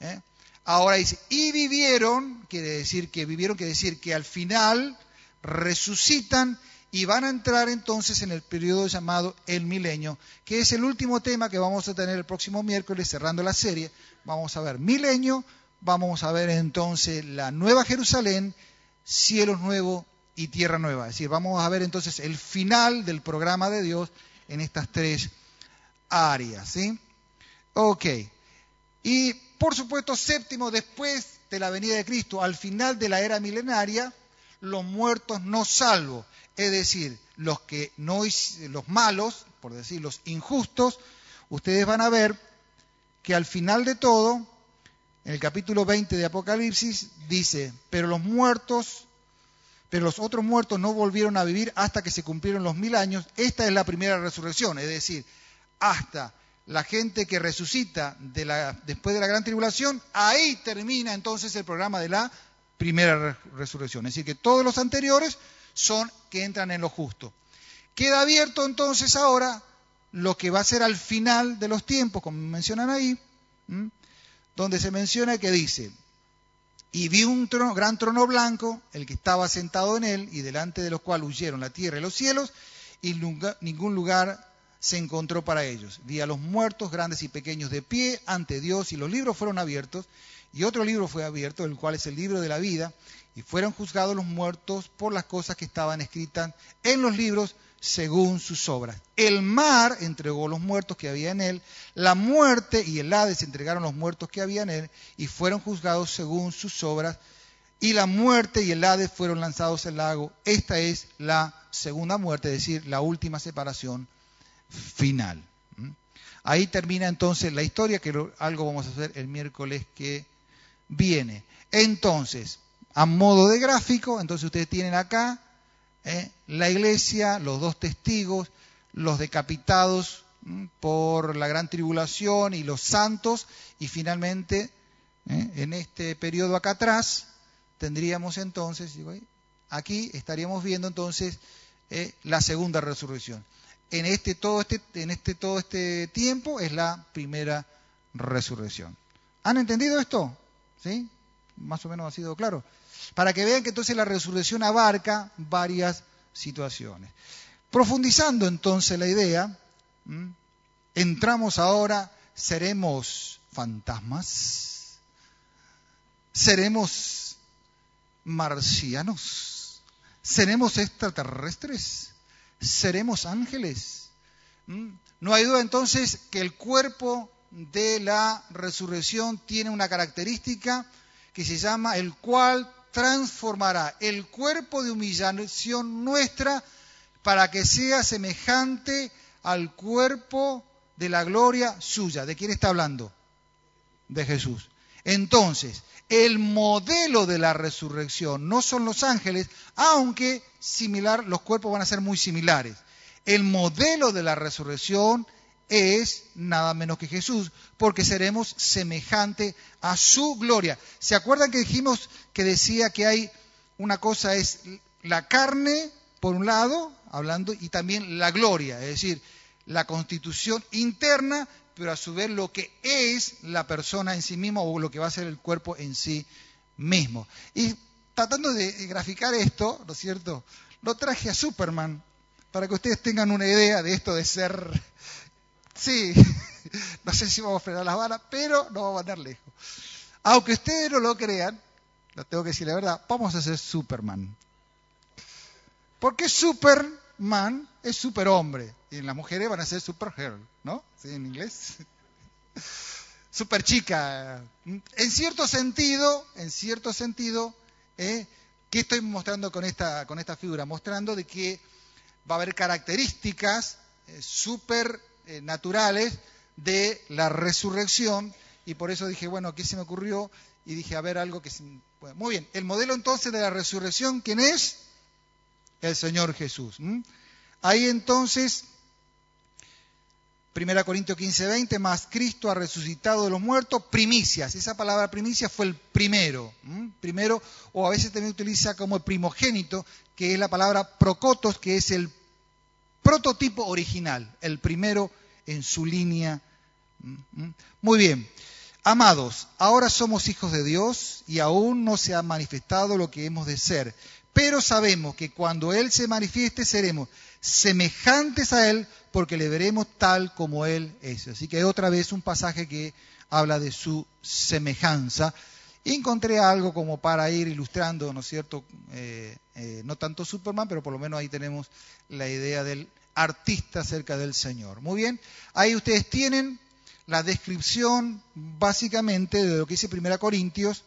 ¿eh? Ahora dice, y vivieron, quiere decir que vivieron, quiere decir que al final resucitan y van a entrar entonces en el periodo llamado el milenio, que es el último tema que vamos a tener el próximo miércoles cerrando la serie. Vamos a ver milenio, vamos a ver entonces la nueva Jerusalén, cielos nuevos y tierra nueva. Es decir, vamos a ver entonces el final del programa de Dios en estas tres áreas. ¿sí? Ok. Y por supuesto, séptimo, después de la venida de Cristo, al final de la era milenaria, los muertos no salvos, es decir, los que no los malos, por decir los injustos, ustedes van a ver que al final de todo, en el capítulo 20 de Apocalipsis dice, "Pero los muertos pero los otros muertos no volvieron a vivir hasta que se cumplieron los mil años. Esta es la primera resurrección, es decir, hasta la gente que resucita después de la gran tribulación, ahí termina entonces el programa de la primera resurrección. Es decir, que todos los anteriores son que entran en lo justo. Queda abierto entonces ahora lo que va a ser al final de los tiempos, como mencionan ahí, donde se menciona que dice, y vi un gran trono blanco, el que estaba sentado en él, y delante de los cuales huyeron la tierra y los cielos, y ningún lugar se encontró para ellos. Vi a los muertos, grandes y pequeños, de pie ante Dios, y los libros fueron abiertos, y otro libro fue abierto, el cual es el libro de la vida, y fueron juzgados los muertos por las cosas que estaban escritas en los libros según sus obras. El mar entregó los muertos que había en él, la muerte y el Hades entregaron los muertos que había en él, y fueron juzgados según sus obras, y la muerte y el Hades fueron lanzados al lago. Esta es la segunda muerte, es decir, la última separación final. Ahí termina entonces la historia, que algo vamos a hacer el miércoles que viene. Entonces, a modo de gráfico, entonces ustedes tienen acá ¿eh? la iglesia, los dos testigos, los decapitados por la gran tribulación y los santos, y finalmente, ¿eh? en este periodo acá atrás, tendríamos entonces, aquí estaríamos viendo entonces ¿eh? la segunda resurrección en este todo este, en este todo este tiempo es la primera resurrección. ¿Han entendido esto? ¿Sí? Más o menos ha sido claro. Para que vean que entonces la resurrección abarca varias situaciones. Profundizando entonces la idea, entramos ahora, seremos fantasmas, seremos marcianos, seremos extraterrestres seremos ángeles. No hay duda entonces que el cuerpo de la resurrección tiene una característica que se llama el cual transformará el cuerpo de humillación nuestra para que sea semejante al cuerpo de la gloria suya. ¿De quién está hablando? De Jesús. Entonces, el modelo de la resurrección no son los ángeles, aunque similar, los cuerpos van a ser muy similares. El modelo de la resurrección es nada menos que Jesús, porque seremos semejante a su gloria. ¿Se acuerdan que dijimos que decía que hay una cosa es la carne, por un lado, hablando, y también la gloria, es decir, la constitución interna, pero a su vez lo que es la persona en sí misma o lo que va a ser el cuerpo en sí mismo. Y tratando de graficar esto, ¿no es cierto? Lo traje a Superman para que ustedes tengan una idea de esto de ser, sí, no sé si vamos a frenar las balas, pero no vamos a andar lejos. Aunque ustedes no lo crean, lo tengo que decir la verdad, vamos a ser Superman. Porque Superman es superhombre y las mujeres van a ser supergirl, ¿no? ¿Sí, en inglés? Super chica. En cierto sentido, en cierto sentido, ¿eh? ¿qué estoy mostrando con esta, con esta figura? Mostrando de que va a haber características eh, super eh, naturales de la resurrección y por eso dije, bueno, ¿qué se me ocurrió? Y dije, a ver, algo que... muy bien, el modelo entonces de la resurrección, ¿quién es? El Señor Jesús. Ahí entonces 1 Corintios 15, 20, más Cristo ha resucitado de los muertos, primicias. Esa palabra primicia fue el primero. Primero, o a veces también utiliza como el primogénito, que es la palabra procotos, que es el prototipo original, el primero en su línea. Muy bien. Amados, ahora somos hijos de Dios y aún no se ha manifestado lo que hemos de ser, pero sabemos que cuando Él se manifieste seremos semejantes a Él porque le veremos tal como Él es. Así que otra vez un pasaje que habla de su semejanza. Encontré algo como para ir ilustrando, ¿no es cierto? Eh, eh, no tanto Superman, pero por lo menos ahí tenemos la idea del artista acerca del Señor. Muy bien, ahí ustedes tienen la descripción básicamente de lo que dice Primera Corintios,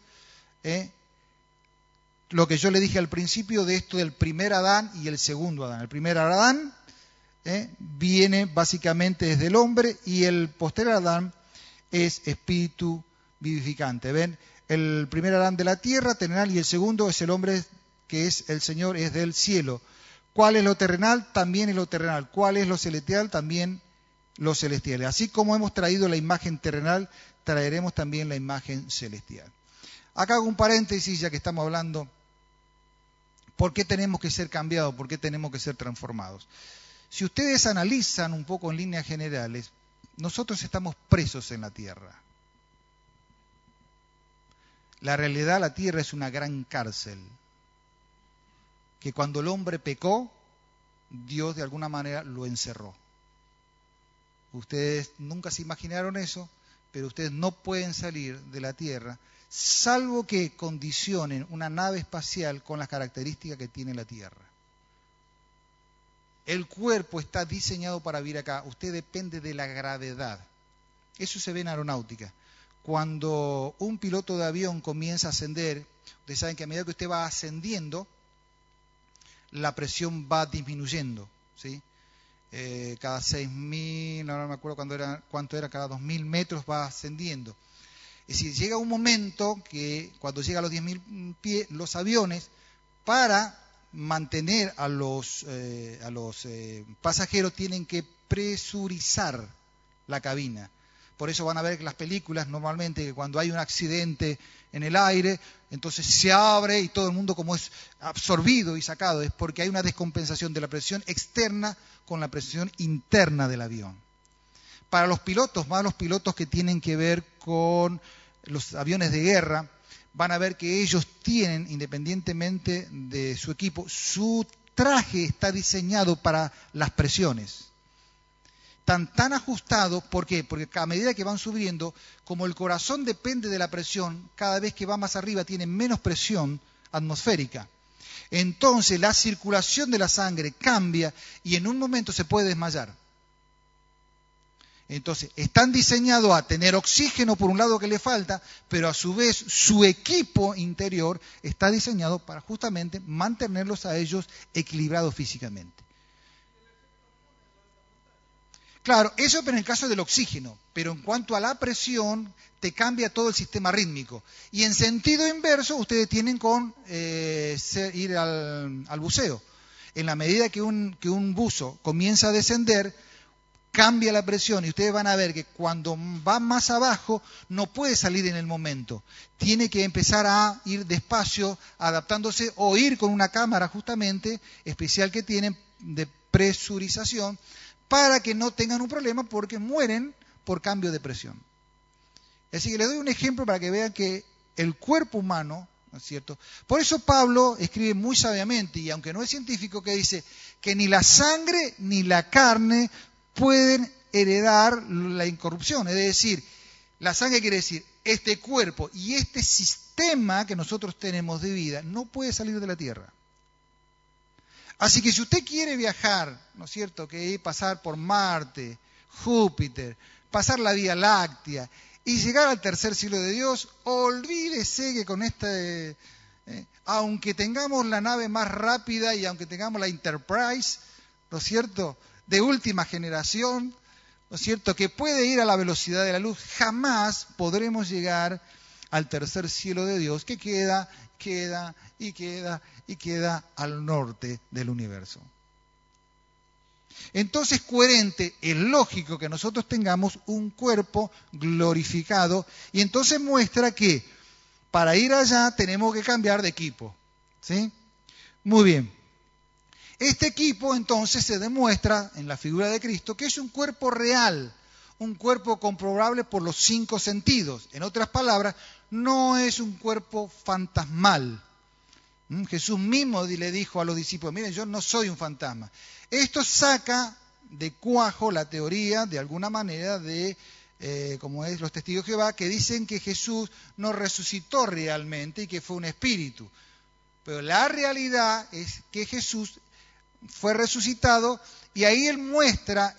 ¿eh? lo que yo le dije al principio de esto del primer Adán y el segundo Adán. El primer Adán ¿eh? viene básicamente desde el hombre y el posterior Adán es espíritu vivificante. ¿Ven? El primer Adán de la tierra, terrenal, y el segundo es el hombre que es el Señor, es del cielo. ¿Cuál es lo terrenal? También es lo terrenal. ¿Cuál es lo celestial? También los celestiales. Así como hemos traído la imagen terrenal, traeremos también la imagen celestial. Acá hago un paréntesis, ya que estamos hablando, ¿por qué tenemos que ser cambiados? ¿Por qué tenemos que ser transformados? Si ustedes analizan un poco en líneas generales, nosotros estamos presos en la tierra. La realidad, la tierra es una gran cárcel, que cuando el hombre pecó, Dios de alguna manera lo encerró. Ustedes nunca se imaginaron eso, pero ustedes no pueden salir de la Tierra salvo que condicionen una nave espacial con las características que tiene la Tierra. El cuerpo está diseñado para vivir acá. Usted depende de la gravedad. Eso se ve en aeronáutica. Cuando un piloto de avión comienza a ascender, ustedes saben que a medida que usted va ascendiendo, la presión va disminuyendo. ¿sí? eh, cada 6.000, no me acuerdo cuánto era, cuánto era, cada 2.000 metros va ascendiendo. Es decir, llega un momento que cuando llega a los 10.000 pies, los aviones, para mantener a los, eh, eh, pasajeros, tienen que presurizar la cabina. Por eso van a ver que las películas normalmente cuando hay un accidente en el aire, entonces se abre y todo el mundo como es absorbido y sacado, es porque hay una descompensación de la presión externa con la presión interna del avión. Para los pilotos, más los pilotos que tienen que ver con los aviones de guerra, van a ver que ellos tienen, independientemente de su equipo, su traje está diseñado para las presiones están tan ajustados, ¿por qué? Porque a medida que van subiendo, como el corazón depende de la presión, cada vez que va más arriba tiene menos presión atmosférica. Entonces la circulación de la sangre cambia y en un momento se puede desmayar. Entonces, están diseñados a tener oxígeno por un lado que le falta, pero a su vez su equipo interior está diseñado para justamente mantenerlos a ellos equilibrados físicamente. Claro, eso es en el caso del oxígeno, pero en cuanto a la presión, te cambia todo el sistema rítmico. Y en sentido inverso, ustedes tienen con eh, ir al, buceo. En la medida que un, que un buzo comienza a descender, cambia la presión y ustedes van a ver que cuando va más abajo no puede salir en el momento. Tiene que empezar a ir despacio, adaptándose o ir con una cámara justamente especial que tienen de presurización para que no tengan un problema porque mueren por cambio de presión. Así que les doy un ejemplo para que vean que el cuerpo humano, ¿no es cierto? Por eso Pablo escribe muy sabiamente, y aunque no es científico, que dice que ni la sangre ni la carne pueden heredar la incorrupción. Es decir, la sangre quiere decir, este cuerpo y este sistema que nosotros tenemos de vida no puede salir de la tierra. Así que si usted quiere viajar, ¿no es cierto? Que pasar por Marte, Júpiter, pasar la Vía Láctea y llegar al tercer siglo de Dios, olvídese que con este, aunque tengamos la nave más rápida y aunque tengamos la Enterprise, ¿no es cierto? De última generación, ¿no es cierto? Que puede ir a la velocidad de la luz, jamás podremos llegar al tercer cielo de Dios que queda, queda y queda y queda al norte del universo. Entonces, coherente, es lógico que nosotros tengamos un cuerpo glorificado y entonces muestra que para ir allá tenemos que cambiar de equipo. ¿Sí? Muy bien. Este equipo entonces se demuestra en la figura de Cristo que es un cuerpo real, un cuerpo comprobable por los cinco sentidos. En otras palabras, no es un cuerpo fantasmal. ¿Mm? Jesús mismo le dijo a los discípulos, miren, yo no soy un fantasma. Esto saca de cuajo la teoría, de alguna manera, de, eh, como es los testigos de Jehová, que dicen que Jesús no resucitó realmente y que fue un espíritu. Pero la realidad es que Jesús fue resucitado y ahí él muestra,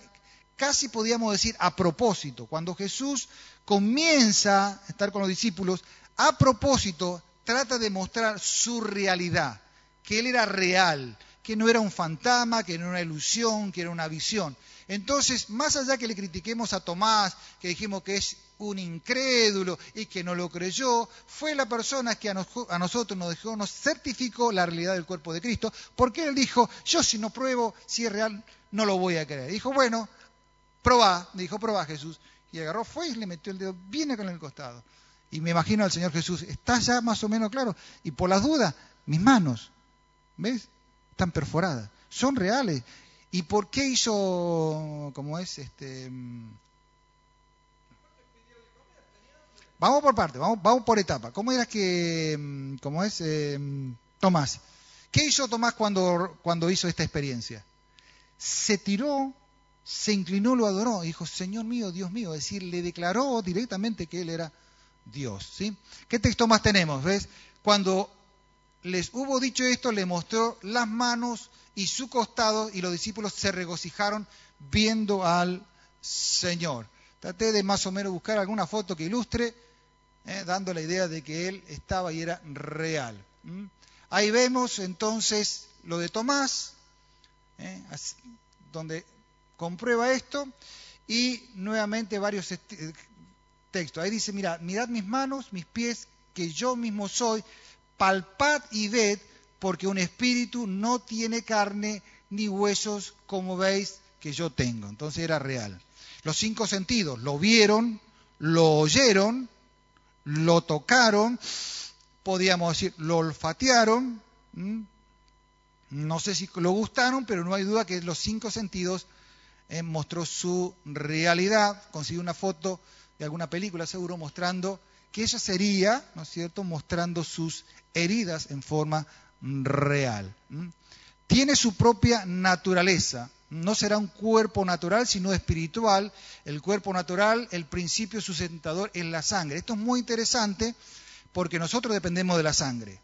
casi podríamos decir a propósito, cuando Jesús comienza a estar con los discípulos, a propósito trata de mostrar su realidad, que él era real, que no era un fantasma, que no era una ilusión, que era una visión. Entonces, más allá que le critiquemos a Tomás, que dijimos que es un incrédulo y que no lo creyó, fue la persona que a, nosotros nos dejó, nos certificó la realidad del cuerpo de Cristo, porque él dijo, yo si no pruebo si es real, no lo voy a creer. Dijo, bueno, probá, dijo, probá Jesús. Y agarró, fue y le metió el dedo bien acá en el costado. Y me imagino al Señor Jesús, está ya más o menos claro. Y por las dudas, mis manos, ¿ves? Están perforadas, son reales. ¿Y por qué hizo, como es, este... Mm? Vamos por parte, vamos, vamos por etapa. ¿Cómo era que, mm, cómo es, eh, Tomás? ¿Qué hizo Tomás cuando, cuando hizo esta experiencia? Se tiró, se inclinó, lo adoró, dijo, Señor mío, Dios mío, es decir, le declaró directamente que él era Dios. ¿sí? ¿Qué texto más tenemos? ¿Ves? Cuando les hubo dicho esto, le mostró las manos y su costado y los discípulos se regocijaron viendo al Señor. Traté de más o menos buscar alguna foto que ilustre, ¿eh? dando la idea de que él estaba y era real. Ahí vemos entonces lo de Tomás, ¿eh? donde comprueba esto, y nuevamente varios texto. Ahí dice, mira, mirad mis manos, mis pies, que yo mismo soy, palpad y ved, porque un espíritu no tiene carne ni huesos como veis que yo tengo. Entonces era real. Los cinco sentidos, lo vieron, lo oyeron, lo tocaron, podíamos decir, lo olfatearon, no sé si lo gustaron, pero no hay duda que los cinco sentidos eh, mostró su realidad. Conseguí una foto de alguna película seguro mostrando que ella sería, ¿no es cierto?, mostrando sus heridas en forma real. Tiene su propia naturaleza. No será un cuerpo natural, sino espiritual. El cuerpo natural, el principio sustentador en la sangre. Esto es muy interesante porque nosotros dependemos de la sangre.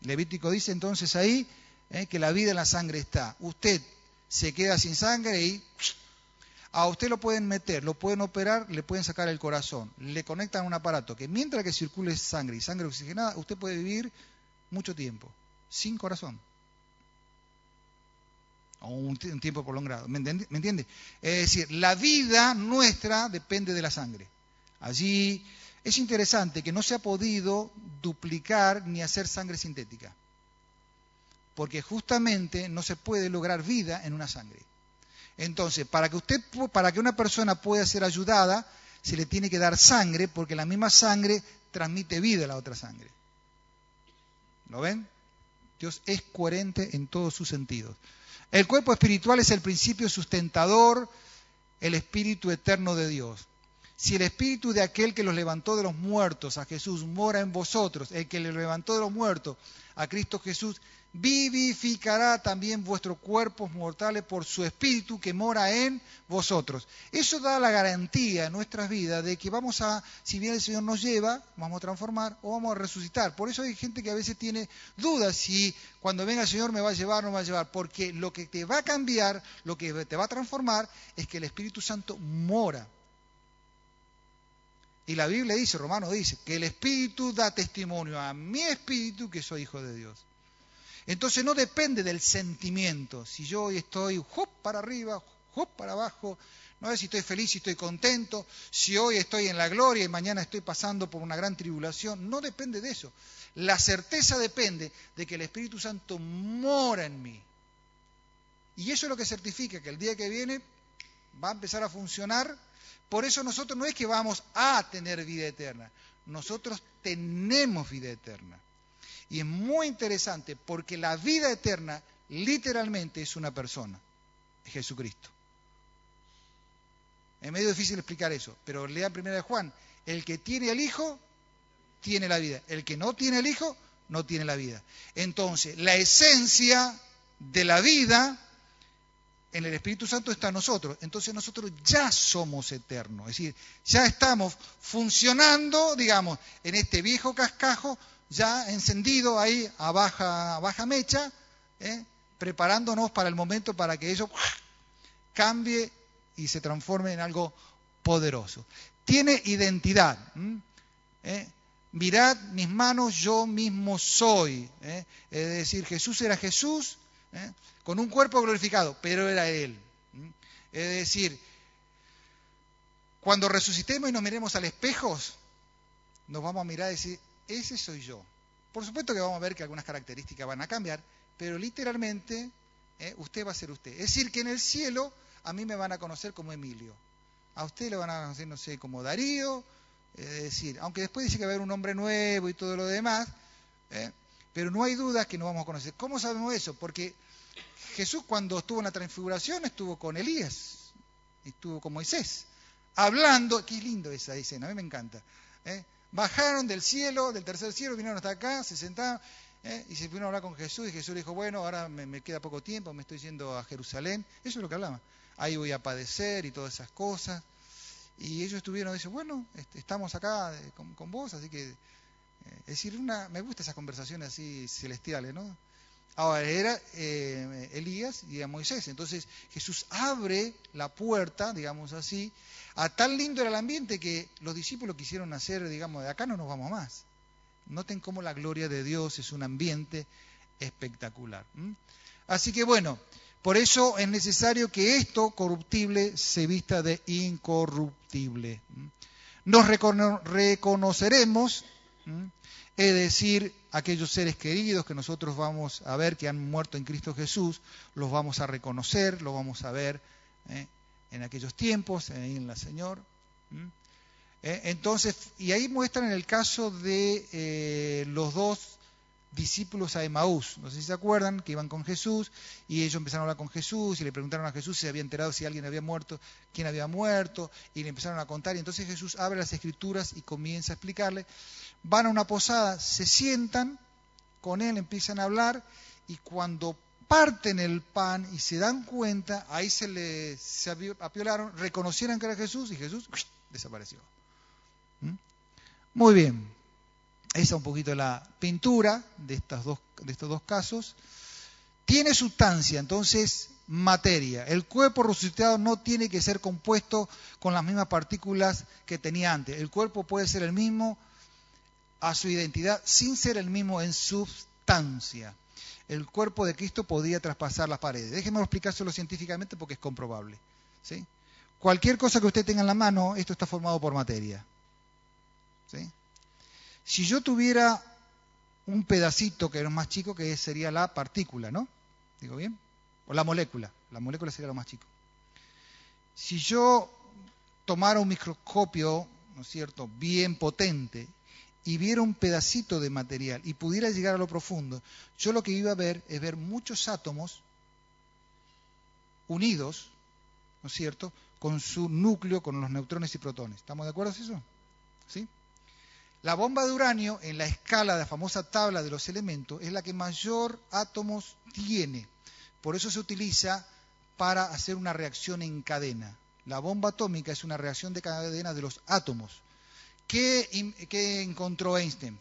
Levítico dice entonces ahí ¿eh? que la vida en la sangre está. Usted se queda sin sangre y a usted lo pueden meter, lo pueden operar, le pueden sacar el corazón, le conectan un aparato que mientras que circule sangre y sangre oxigenada, usted puede vivir mucho tiempo, sin corazón. O un, tiempo prolongado. ¿Me entiende? Es decir, la vida nuestra depende de la sangre. Allí es interesante que no se ha podido duplicar ni hacer sangre sintética. Porque justamente no se puede lograr vida en una sangre. Entonces, para que usted, para que una persona pueda ser ayudada, se le tiene que dar sangre, porque la misma sangre transmite vida a la otra sangre. ¿Lo ven? Dios es coherente en todos sus sentidos. El cuerpo espiritual es el principio sustentador, el espíritu eterno de Dios. Si el espíritu de aquel que los levantó de los muertos, a Jesús, mora en vosotros, el que le levantó de los muertos, a Cristo Jesús, vivificará también vuestros cuerpos mortales por su espíritu que mora en vosotros. Eso da la garantía en nuestras vidas de que vamos a, si bien el Señor nos lleva, vamos a transformar o vamos a resucitar. Por eso hay gente que a veces tiene dudas si cuando venga el Señor me va a llevar o no me va a llevar, porque lo que te va a cambiar, lo que te va a transformar es que el Espíritu Santo mora. Y la Biblia dice, Romano dice, que el Espíritu da testimonio a mi Espíritu que soy hijo de Dios. Entonces no depende del sentimiento. Si yo hoy estoy hop para arriba, hop para abajo, no es si estoy feliz, si estoy contento, si hoy estoy en la gloria y mañana estoy pasando por una gran tribulación, no depende de eso. La certeza depende de que el Espíritu Santo mora en mí. Y eso es lo que certifica que el día que viene va a empezar a funcionar. Por eso nosotros no es que vamos a tener vida eterna, nosotros tenemos vida eterna. Y es muy interesante porque la vida eterna literalmente es una persona, es Jesucristo. Es medio difícil explicar eso, pero lea primera de Juan. El que tiene el Hijo, tiene la vida. El que no tiene el Hijo, no tiene la vida. Entonces, la esencia de la vida en el Espíritu Santo está en nosotros. Entonces nosotros ya somos eternos. Es decir, ya estamos funcionando, digamos, en este viejo cascajo, ya encendido ahí a baja, mecha, ¿eh? preparándonos para el momento para que eso cambie y se transforme en algo poderoso. Tiene identidad. ¿Eh? Mirad mis manos, yo mismo soy. ¿eh? Es decir, Jesús era Jesús con un cuerpo glorificado, pero era Él. Es decir, cuando resucitemos y nos miremos al espejo, nos vamos a mirar y decir, ese soy yo. Por supuesto que vamos a ver que algunas características van a cambiar, pero literalmente usted va a ser usted. Es decir, que en el cielo a mí me van a conocer como Emilio. A usted le van a conocer, no sé, como Darío. Es decir, aunque después dice que va a haber un hombre nuevo y todo lo demás, ¿eh? pero no hay duda que nos vamos a conocer. ¿Cómo sabemos eso? Porque Jesús cuando estuvo en la transfiguración estuvo con Elías, estuvo con Moisés, hablando, qué lindo esa escena, a mí me encanta. ¿eh? Bajaron del cielo, del tercer cielo, vinieron hasta acá, se sentaron, ¿eh? y se fueron a hablar con Jesús, y Jesús le dijo, bueno, ahora me, queda poco tiempo, me estoy yendo a Jerusalén, eso es lo que hablaba ahí voy a padecer y todas esas cosas. Y ellos estuvieron, dice, bueno, este, estamos acá eh, con, vos, así que, eh, es decir, una, me gustan esas conversaciones así celestiales, ¿no? Ahora, era eh, Elías y a Moisés. Entonces Jesús abre la puerta, digamos así, a tan lindo era el ambiente que los discípulos quisieron hacer, digamos, de acá no nos vamos más. Noten cómo la gloria de Dios es un ambiente espectacular. Así que bueno, por eso es necesario que esto corruptible se vista de incorruptible. Nos reconoceremos, es decir, aquellos seres queridos que nosotros vamos a ver que han muerto en Cristo Jesús, los vamos a reconocer, los vamos a ver ¿eh? En aquellos tiempos, en la Señor. ¿Eh? Entonces, y ahí muestran el caso de eh, los dos discípulos a Emaús. No sé si se acuerdan que iban con Jesús y ellos empezaron a hablar con Jesús y le preguntaron a Jesús si se había enterado si alguien había muerto, quién había muerto y le empezaron a contar y entonces Jesús abre las escrituras y comienza a explicarle. Van a una posada, se sientan con él, empiezan a hablar y cuando parten el pan y se dan cuenta, ahí se le apiolaron, reconocieron que era Jesús y Jesús desapareció. ¿Mm? Muy bien. Esa es un poquito la pintura de, dos, de estos dos casos. Tiene sustancia, entonces materia. El cuerpo resucitado no tiene que ser compuesto con las mismas partículas que tenía antes. El cuerpo puede ser el mismo a su identidad sin ser el mismo en sustancia. El cuerpo de Cristo podía traspasar las paredes. Déjenme explicárselo científicamente porque es comprobable. ¿sí? Cualquier cosa que usted tenga en la mano, esto está formado por materia. ¿sí? Si yo tuviera un pedacito que era más chico, que sería la partícula, ¿no? ¿Digo bien? O la molécula. La molécula sería lo más chico. Si yo tomara un microscopio, ¿no es cierto?, bien potente y viera un pedacito de material y pudiera llegar a lo profundo, yo lo que iba a ver es ver muchos átomos unidos, ¿no es cierto?, con su núcleo, con los neutrones y protones. ¿Estamos de acuerdo con eso? ¿Sí? La bomba de uranio, en la escala de la famosa tabla de los elementos, es la que mayor átomos tiene. Por eso se utiliza para hacer una reacción en cadena. La bomba atómica es una reacción de cadena de los átomos. ¿Qué, encontró Einstein?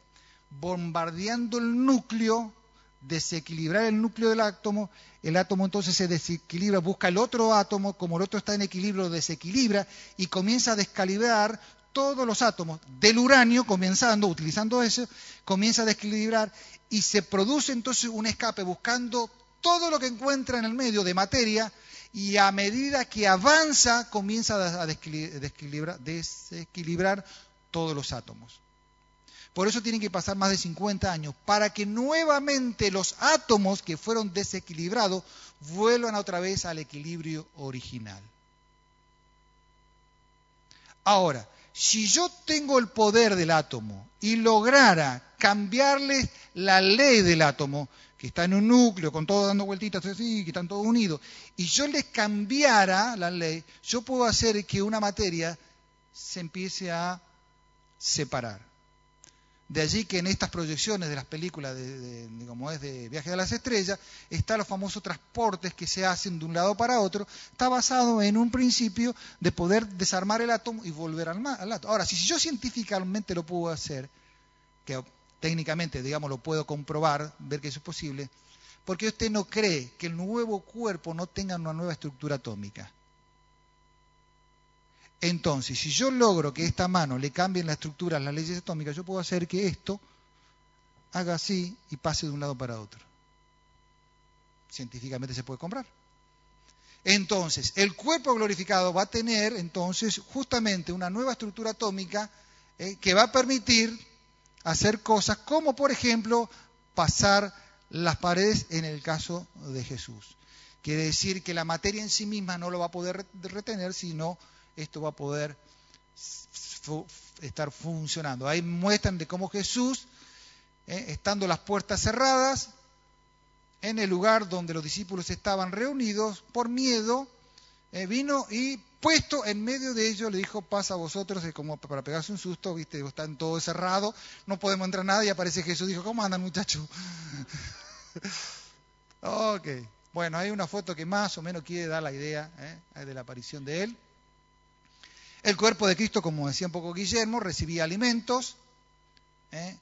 Bombardeando el núcleo, desequilibrar el núcleo del átomo, el átomo entonces se desequilibra, busca el otro átomo, como el otro está en equilibrio, desequilibra y comienza a descalibrar todos los átomos del uranio, comenzando, utilizando eso, comienza a desequilibrar y se produce entonces un escape buscando todo lo que encuentra en el medio de materia y a medida que avanza comienza a desequilibrar, desequilibrar todos los átomos. Por eso tienen que pasar más de 50 años para que nuevamente los átomos que fueron desequilibrados vuelvan otra vez al equilibrio original. Ahora, si yo tengo el poder del átomo y lograra cambiarle la ley del átomo, que está en un núcleo, con todo dando vueltitas así, que están todos unidos, y yo les cambiara la ley, yo puedo hacer que una materia se empiece a separar. De allí que en estas proyecciones de las películas, de, como es de Viaje a las Estrellas, están los famosos transportes que se hacen de un lado para otro. Está basado en un principio de poder desarmar el átomo y volver al, al átomo. Ahora, si yo científicamente lo puedo hacer, que técnicamente, digamos, lo puedo comprobar, ver que eso es posible, porque usted no cree que el nuevo cuerpo no tenga una nueva estructura atómica. Entonces, si yo logro que esta mano le cambien la estructura las leyes atómicas, yo puedo hacer que esto haga así y pase de un lado para otro. Científicamente se puede comprar. Entonces, el cuerpo glorificado va a tener entonces justamente una nueva estructura atómica eh, que va a permitir hacer cosas como, por ejemplo, pasar las paredes en el caso de Jesús. Quiere decir que la materia en sí misma no lo va a poder retener, sino esto va a poder estar funcionando. Ahí muestran de cómo Jesús, eh, estando las puertas cerradas, en el lugar donde los discípulos estaban reunidos, por miedo, eh, vino y puesto en medio de ellos le dijo, pasa a vosotros, es como para pegarse un susto, viste, están todos cerrados, no podemos entrar nada y aparece Jesús, dijo, ¿cómo andan muchachos? ok, bueno, hay una foto que más o menos quiere dar la idea eh, de la aparición de él. El cuerpo de Cristo, como decía un poco Guillermo, recibía alimentos. ¿eh?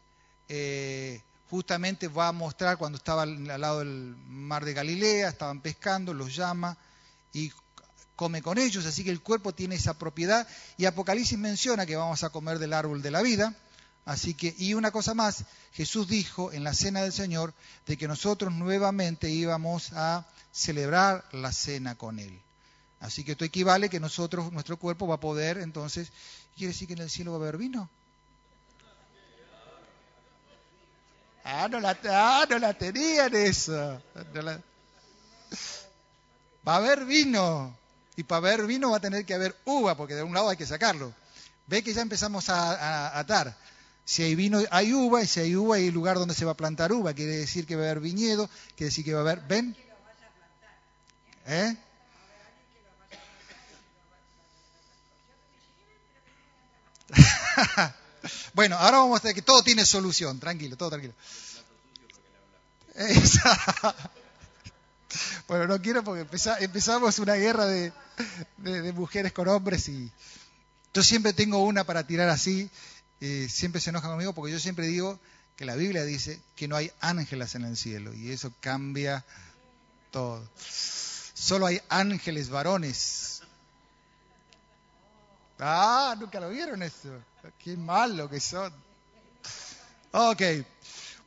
Eh, justamente va a mostrar cuando estaba al lado del mar de Galilea, estaban pescando, los llama y come con ellos, así que el cuerpo tiene esa propiedad y Apocalipsis menciona que vamos a comer del árbol de la vida. Así que, y una cosa más, Jesús dijo en la cena del Señor de que nosotros nuevamente íbamos a celebrar la cena con Él. Así que esto equivale que nosotros, nuestro cuerpo va a poder, entonces, ¿quiere decir que en el cielo va a haber vino? Ah, no la, ah, no la tenían eso. Va a haber vino. Y para haber vino va a tener que haber uva, porque de un lado hay que sacarlo. Ve que ya empezamos a, atar. Si hay vino, hay uva, y si hay uva, hay lugar donde se va a plantar uva. Quiere decir que va a haber viñedo, quiere decir que va a haber. ¿Ven? ¿Eh? bueno, ahora vamos a ver que todo tiene solución, tranquilo, todo tranquilo. bueno, no quiero porque empezamos una guerra de, mujeres con hombres y yo siempre tengo una para tirar así, eh, siempre se enoja conmigo porque yo siempre digo que la Biblia dice que no hay ángeles en el cielo y eso cambia todo. Solo hay ángeles varones Ah, nunca lo vieron eso. Qué malo que son. Ok.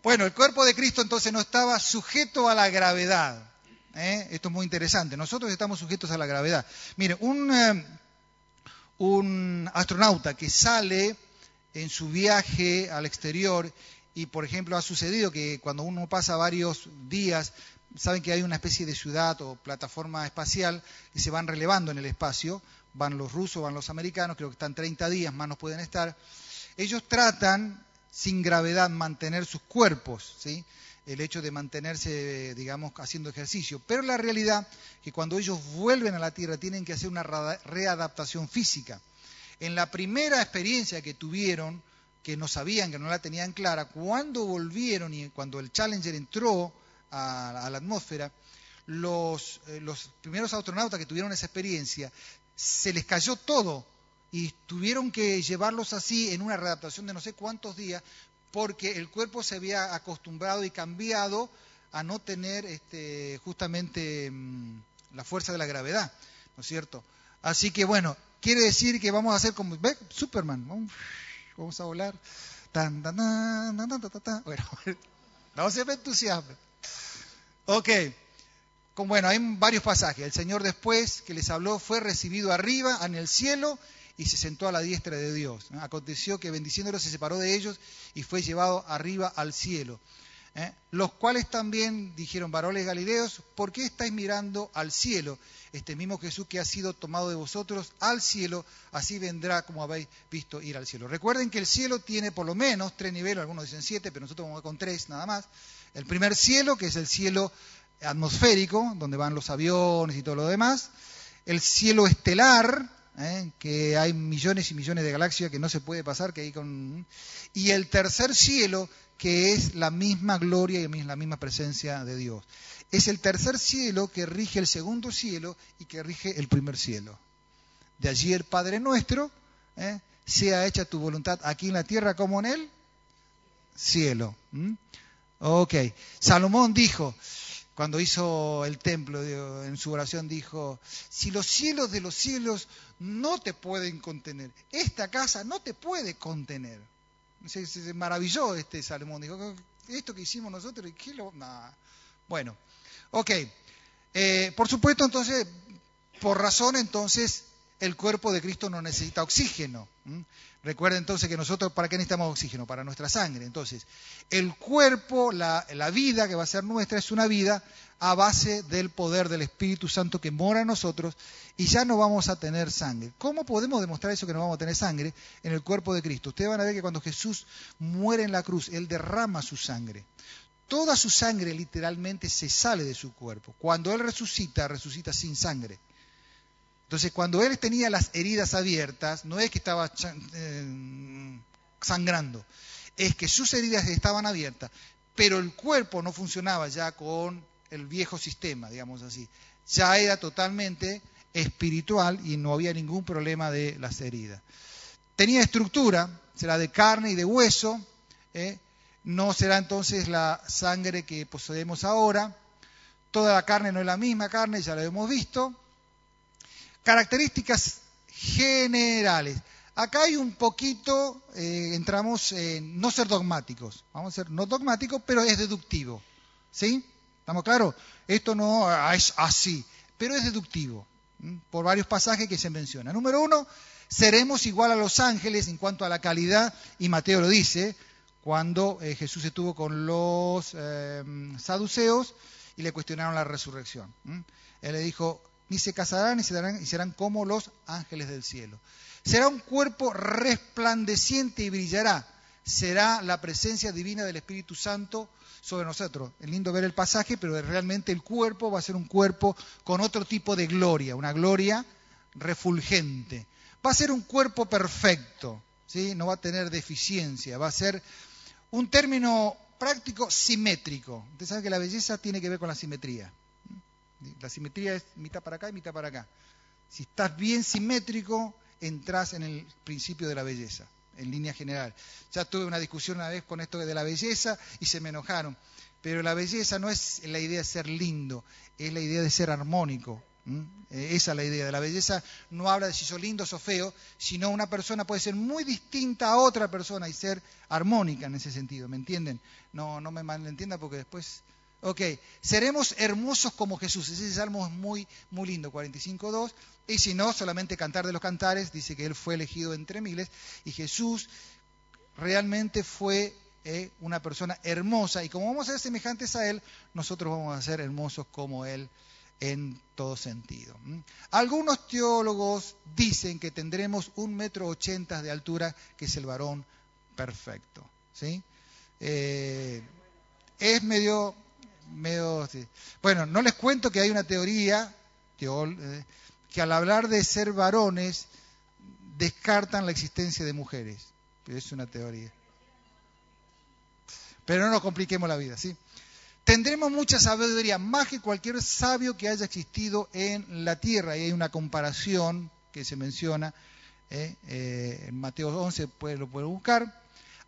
Bueno, el cuerpo de Cristo entonces no estaba sujeto a la gravedad. ¿eh? Esto es muy interesante. Nosotros estamos sujetos a la gravedad. Mire, un, eh, un astronauta que sale en su viaje al exterior y, por ejemplo, ha sucedido que cuando uno pasa varios días, saben que hay una especie de ciudad o plataforma espacial que se van relevando en el espacio van los rusos, van los americanos, creo que están 30 días, más no pueden estar. Ellos tratan sin gravedad mantener sus cuerpos, ¿sí? el hecho de mantenerse, digamos, haciendo ejercicio. Pero la realidad es que cuando ellos vuelven a la Tierra tienen que hacer una readaptación física. En la primera experiencia que tuvieron, que no sabían, que no la tenían clara, cuando volvieron y cuando el Challenger entró a, la atmósfera, los, eh, los primeros astronautas que tuvieron esa experiencia se les cayó todo y tuvieron que llevarlos así en una readaptación de no sé cuántos días porque el cuerpo se había acostumbrado y cambiado a no tener este, justamente mm, la fuerza de la gravedad, ¿no es cierto? Así que bueno, quiere decir que vamos a hacer como ¿ve? Superman, vamos, a volar. Tan, tan, tan, bueno, no se me entusiasme. Ok, bueno, hay varios pasajes. El Señor después que les habló fue recibido arriba en el cielo y se sentó a la diestra de Dios. Aconteció que bendiciéndolo se separó de ellos y fue llevado arriba al cielo. ¿eh? Los cuales también dijeron, varones galileos, ¿por qué estáis mirando al cielo? Este mismo Jesús que ha sido tomado de vosotros al cielo, así vendrá como habéis visto ir al cielo. Recuerden que el cielo tiene por lo menos tres niveles, algunos dicen siete, pero nosotros vamos con tres nada más. El primer cielo, que es el cielo atmosférico, donde van los aviones y todo lo demás. El cielo estelar, ¿eh? que hay millones y millones de galaxias que no se puede pasar, que hay con... Y el tercer cielo, que es la misma gloria y la misma presencia de Dios. Es el tercer cielo que rige el segundo cielo y que rige el primer cielo. De allí el Padre nuestro, ¿eh? sea hecha tu voluntad aquí en la tierra como en el cielo. Ok. Salomón dijo, cuando hizo el templo, en su oración dijo, si los cielos de los cielos no te pueden contener, esta casa no te puede contener. Se, maravilló este Salomón, dijo, esto que hicimos nosotros, ¿qué lo...? Bueno, ok. Eh, por supuesto, entonces, por razón, entonces, el cuerpo de Cristo no necesita oxígeno. Recuerda entonces que nosotros, ¿para qué necesitamos oxígeno? Para nuestra sangre. Entonces, el cuerpo, la, vida que va a ser nuestra, es una vida a base del poder del Espíritu Santo que mora en nosotros y ya no vamos a tener sangre. ¿Cómo podemos demostrar eso que no vamos a tener sangre en el cuerpo de Cristo? Ustedes van a ver que cuando Jesús muere en la cruz, Él derrama su sangre. Toda su sangre literalmente se sale de su cuerpo. Cuando Él resucita, resucita sin sangre. Entonces, cuando él tenía las heridas abiertas, no es que estaba eh, sangrando, es que sus heridas estaban abiertas, pero el cuerpo no funcionaba ya con el viejo sistema, digamos así. Ya era totalmente espiritual y no había ningún problema de las heridas. Tenía estructura, será de carne y de hueso, ¿eh? no será entonces la sangre que poseemos ahora. Toda la carne no es la misma carne, ya lo hemos visto. Características generales. Acá hay un poquito, eh, entramos en no ser dogmáticos. Vamos a ser no dogmáticos, pero es deductivo. ¿Sí? ¿Estamos claros? Esto no es así, pero es deductivo, por varios pasajes que se mencionan. Número uno, seremos igual a los ángeles en cuanto a la calidad, y Mateo lo dice, cuando eh, Jesús estuvo con los eh, saduceos y le cuestionaron la resurrección. Él le dijo, ni se casarán ni se darán y serán como los ángeles del cielo. Será un cuerpo resplandeciente y brillará. Será la presencia divina del Espíritu Santo sobre nosotros. Es lindo ver el pasaje, pero realmente el cuerpo va a ser un cuerpo con otro tipo de gloria, una gloria refulgente. Va a ser un cuerpo perfecto, ¿sí? no va a tener deficiencia, va a ser un término práctico simétrico. Usted sabe que la belleza tiene que ver con la simetría. La simetría es mitad para acá y mitad para acá. Si estás bien simétrico, entras en el principio de la belleza, en línea general. Ya tuve una discusión una vez con esto de la belleza y se me enojaron. Pero la belleza no es la idea de ser lindo, es la idea de ser armónico. Eh, esa es la idea de la belleza. No habla de si sos lindo o sos feo, sino una persona puede ser muy distinta a otra persona y ser armónica en ese sentido. ¿Me entienden? No, no me malentienda porque después Ok, seremos hermosos como Jesús. Ese salmo es muy, muy lindo, 45.2. Y si no, solamente cantar de los cantares, dice que Él fue elegido entre miles. Y Jesús realmente fue eh, una persona hermosa. Y como vamos a ser semejantes a Él, nosotros vamos a ser hermosos como Él en todo sentido. Algunos teólogos dicen que tendremos un metro ochenta de altura, que es el varón perfecto. ¿sí? Eh, es medio bueno, no les cuento que hay una teoría eh, que al hablar de ser varones descartan la existencia de mujeres. Es una teoría. Pero no nos compliquemos la vida, ¿sí? Tendremos mucha sabiduría, más que cualquier sabio que haya existido en la tierra. Y hay una comparación que se menciona eh, eh, en Mateo 11, pues lo pueden buscar.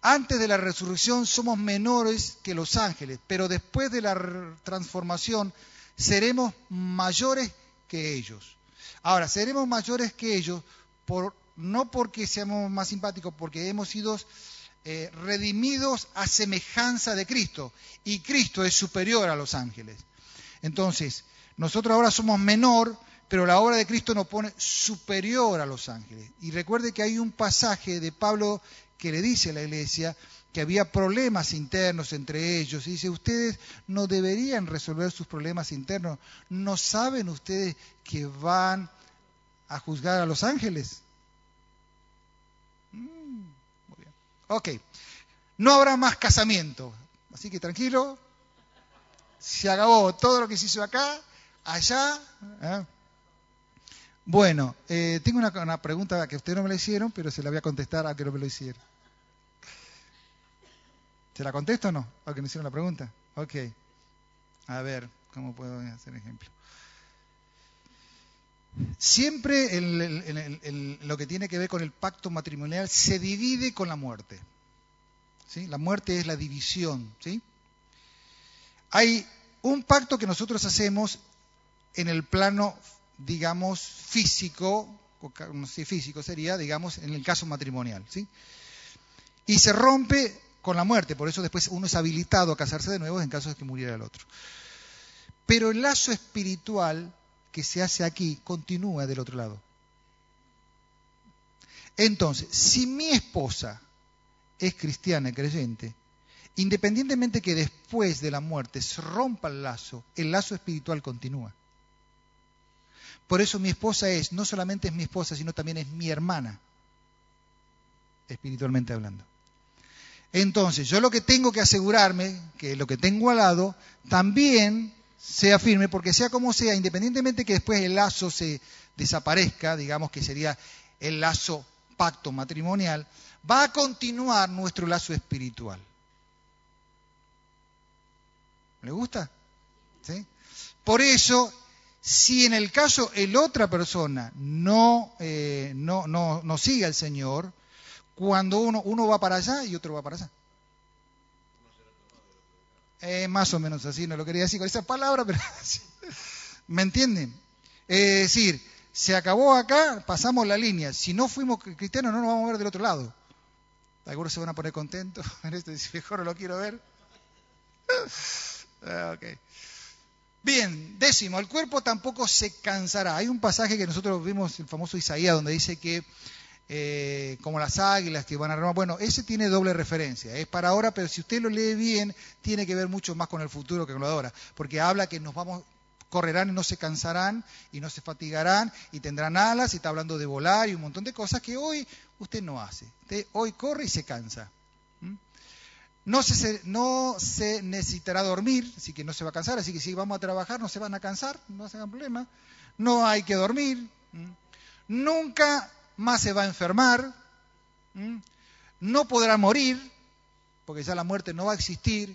Antes de la resurrección somos menores que los ángeles, pero después de la transformación seremos mayores que ellos. Ahora, seremos mayores que ellos no porque seamos más simpáticos, porque hemos sido eh, redimidos a semejanza de Cristo y Cristo es superior a los ángeles. Entonces, nosotros ahora somos menor, pero la obra de Cristo nos pone superior a los ángeles. Y recuerde que hay un pasaje de Pablo que le dice la iglesia que había problemas internos entre ellos. Y dice, ustedes no deberían resolver sus problemas internos. ¿No saben ustedes que van a juzgar a los ángeles? Mm, muy bien. Ok. No habrá más casamiento. Así que tranquilo, Se acabó todo lo que se hizo acá, allá. ¿eh? Bueno, eh, tengo una, pregunta que ustedes no me la hicieron, pero se la voy a contestar a que no me lo hicieron. ¿Se la contesto o no? ¿A que me hicieron la pregunta? Ok. A ver, ¿cómo puedo hacer ejemplo? Siempre lo que tiene que ver con el pacto matrimonial se divide con la muerte. ¿sí? La muerte es la división. ¿sí? Hay un pacto que nosotros hacemos en el plano digamos, físico, no físico sería, digamos, en el caso matrimonial, ¿sí? Y se rompe con la muerte, por eso después uno es habilitado a casarse de nuevo en caso de que muriera el otro. Pero el lazo espiritual que se hace aquí continúa del otro lado. Entonces, si mi esposa es cristiana creyente, independientemente que después de la muerte se rompa el lazo, el lazo espiritual continúa. Por eso mi esposa es, no solamente es mi esposa, sino también es mi hermana, espiritualmente hablando. Entonces, yo lo que tengo que asegurarme, que lo que tengo al lado, también sea firme, porque sea como sea, independientemente que después el lazo se desaparezca, digamos que sería el lazo pacto matrimonial, va a continuar nuestro lazo espiritual. ¿Le gusta? ¿Sí? Por eso si en el caso el otra persona no, eh, no, no, no sigue al Señor, cuando uno, uno va para allá y otro va para allá. Eh, más o menos así, no lo quería decir con esa palabra, pero ¿me entienden? es decir, se acabó acá, pasamos la línea. Si no fuimos cristianos, no nos vamos a ver del otro lado. Algunos se van a poner contentos en esto, mejor no lo quiero ver. Ah, okay. Bien, décimo, el cuerpo tampoco se cansará. Hay un pasaje que nosotros vimos, el famoso Isaías, donde dice que eh, como las águilas que van a Roma. Bueno, ese tiene doble referencia. Es para ahora, pero si usted lo lee bien, tiene que ver mucho más con el futuro que con lo de ahora. Porque habla que nos vamos, correrán y no se cansarán y no se fatigarán y tendrán alas y está hablando de volar y un montón de cosas que hoy usted no hace. Usted hoy corre y se cansa. No se, necesitará dormir, así que no se va a cansar, así que si vamos a trabajar no se van a cansar, no se hagan problema. No hay que dormir. Nunca más se va a enfermar. No podrá morir, porque ya la muerte no va a existir.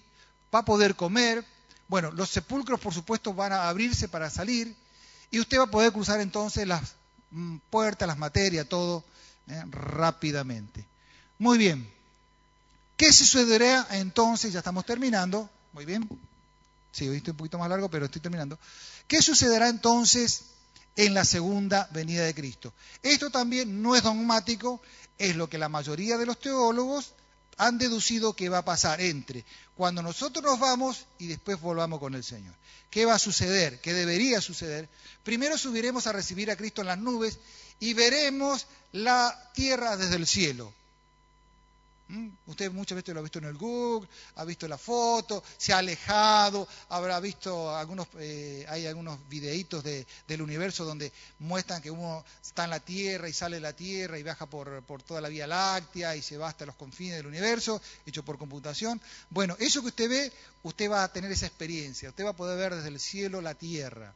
Va a poder comer. Bueno, los sepulcros, por supuesto, van a abrirse para salir. Y usted va a poder cruzar entonces las mm, puertas, las materias, todo ¿eh? rápidamente. Muy bien. ¿Qué sucederá entonces? Ya estamos terminando. Muy bien. Sí, hoy estoy un poquito más largo, pero estoy terminando. ¿Qué sucederá entonces en la segunda venida de Cristo? Esto también no es dogmático, es lo que la mayoría de los teólogos han deducido que va a pasar entre cuando nosotros nos vamos y después volvamos con el Señor. ¿Qué va a suceder? ¿Qué debería suceder? Primero subiremos a recibir a Cristo en las nubes y veremos la tierra desde el cielo. ¿Mm? Usted muchas veces lo ha visto en el Google, ha visto la foto, se ha alejado, habrá visto algunos, eh, hay algunos videitos del universo donde muestran que uno está en la Tierra y sale de la Tierra y viaja por, por toda la Vía Láctea y se va hasta los confines del universo, hecho por computación. Bueno, eso que usted ve, usted va a tener esa experiencia, usted va a poder ver desde el cielo la Tierra.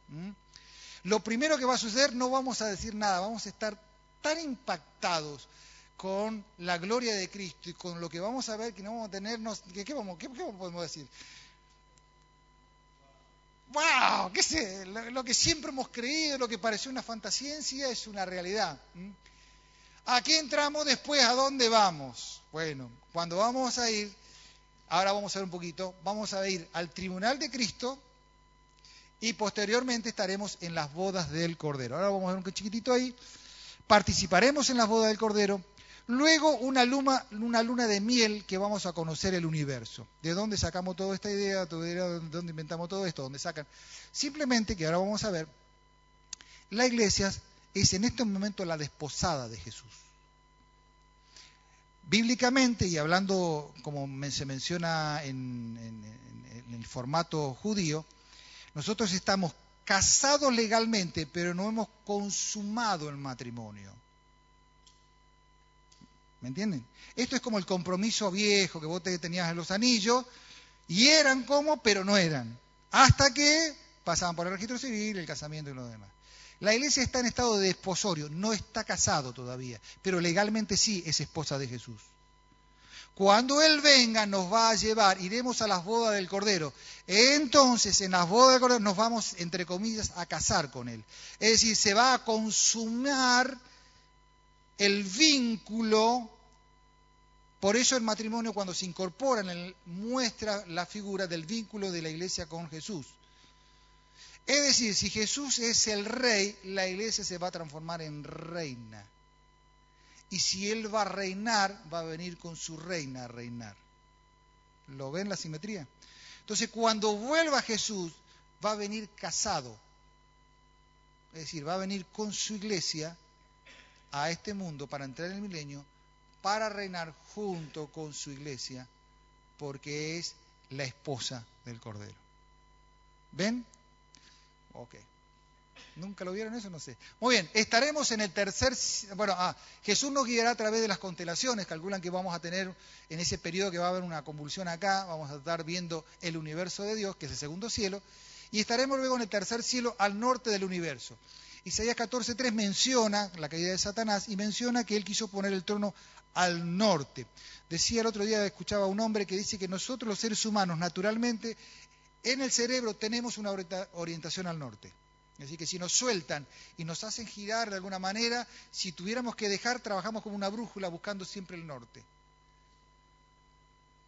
Lo primero que va a suceder, no vamos a decir nada, vamos a estar tan impactados con la gloria de Cristo y con lo que vamos a ver que no vamos a tenernos, ¿qué, vamos, qué, podemos decir? ¡Wow! ¿Qué sé? Lo, que siempre hemos creído, lo que pareció una fantasía es una realidad. Aquí entramos después, ¿a dónde vamos? Bueno, cuando vamos a ir, ahora vamos a ver un poquito, vamos a ir al tribunal de Cristo y posteriormente estaremos en las bodas del Cordero. Ahora vamos a ver un chiquitito ahí. Participaremos en las bodas del Cordero Luego una luna, una luna de miel que vamos a conocer el universo. ¿De dónde sacamos toda esta idea? ¿De dónde inventamos todo esto? ¿Dónde sacan? Simplemente que ahora vamos a ver, la iglesia es en este momento la desposada de Jesús. Bíblicamente, y hablando como se menciona en, en el formato judío, nosotros estamos casados legalmente, pero no hemos consumado el matrimonio. ¿Me entienden? Esto es como el compromiso viejo que vos te tenías en los anillos, y eran como, pero no eran. Hasta que pasaban por el registro civil, el casamiento y lo demás. La iglesia está en estado de desposorio, no está casado todavía, pero legalmente sí es esposa de Jesús. Cuando Él venga nos va a llevar, iremos a las bodas del Cordero. Entonces en las bodas del Cordero nos vamos, entre comillas, a casar con Él. Es decir, se va a consumar el vínculo. Por eso el matrimonio cuando se incorpora muestra la figura del vínculo de la iglesia con Jesús. Es decir, si Jesús es el rey, la iglesia se va a transformar en reina. Y si Él va a reinar, va a venir con su reina a reinar. ¿Lo ven la simetría? Entonces, cuando vuelva Jesús, va a venir casado. Es decir, va a venir con su iglesia a este mundo para entrar en el milenio, para reinar junto con su iglesia, porque es la esposa del Cordero. ¿Ven? Ok. ¿Nunca lo vieron eso? No sé. Muy bien, estaremos en el tercer... Bueno, ah, Jesús nos guiará a través de las constelaciones. Calculan que vamos a tener en ese periodo que va a haber una convulsión acá, vamos a estar viendo el universo de Dios, que es el segundo cielo, y estaremos luego en el tercer cielo al norte del universo. Isaías 14.3 menciona la caída de Satanás y menciona que él quiso poner el trono al norte. Decía el otro día, escuchaba a un hombre que dice que nosotros los seres humanos naturalmente en el cerebro tenemos una orientación al norte. Así que si nos sueltan y nos hacen girar de alguna manera, si tuviéramos que dejar, trabajamos como una brújula buscando siempre el norte.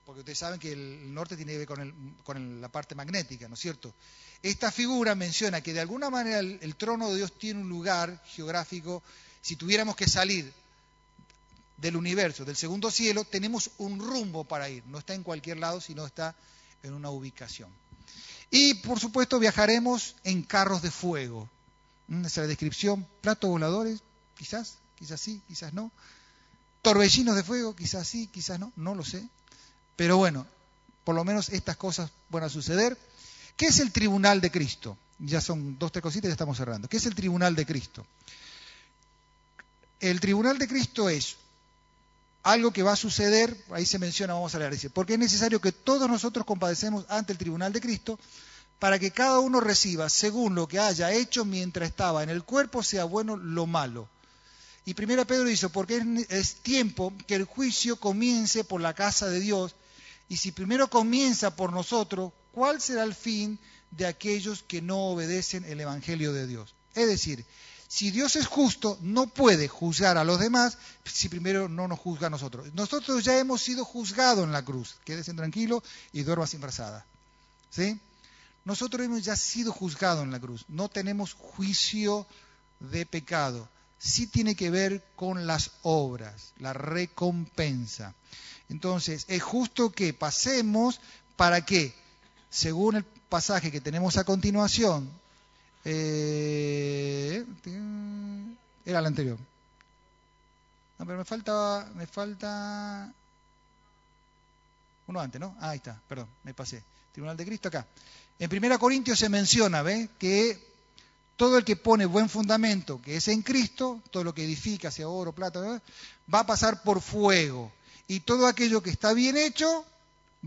Porque ustedes saben que el norte tiene que ver con, la parte magnética, ¿no es cierto? Esta figura menciona que de alguna manera el, trono de Dios tiene un lugar geográfico. Si tuviéramos que salir del universo, del segundo cielo, tenemos un rumbo para ir. No está en cualquier lado, sino está en una ubicación. Y por supuesto viajaremos en carros de fuego. Mm, esa es la descripción. Platos voladores, quizás, quizás sí, quizás no. Torbellinos de fuego, quizás sí, quizás no, no lo sé. Pero bueno, por lo menos estas cosas van a suceder. ¿Qué es el tribunal de Cristo? Ya son dos, tres cositas y ya estamos cerrando. ¿Qué es el tribunal de Cristo? El tribunal de Cristo es algo que va a suceder, ahí se menciona, vamos a leer, dice, porque es necesario que todos nosotros compadecemos ante el tribunal de Cristo para que cada uno reciba según lo que haya hecho mientras estaba en el cuerpo, sea bueno lo malo. Y primero Pedro dice, porque es, tiempo que el juicio comience por la casa de Dios, y si primero comienza por nosotros, ¿cuál será el fin de aquellos que no obedecen el Evangelio de Dios? Es decir, si Dios es justo, no puede juzgar a los demás si primero no nos juzga a nosotros. Nosotros ya hemos sido juzgados en la cruz. Quédese tranquilo y duerma sin brazada. ¿Sí? Nosotros hemos ya sido juzgados en la cruz. No tenemos juicio de pecado. Sí tiene que ver con las obras, la recompensa. Entonces, es justo que pasemos para que, según el pasaje que tenemos a continuación, eh, era el anterior. No, pero me falta, me falta uno antes, ¿no? Ah, ahí está, perdón, me pasé. Tribunal de Cristo acá. En 1 Corintios se menciona, ¿ve? Que todo el que pone buen fundamento, que es en Cristo, todo lo que edifica, sea oro, plata, va a pasar por fuego. Y todo aquello que está bien hecho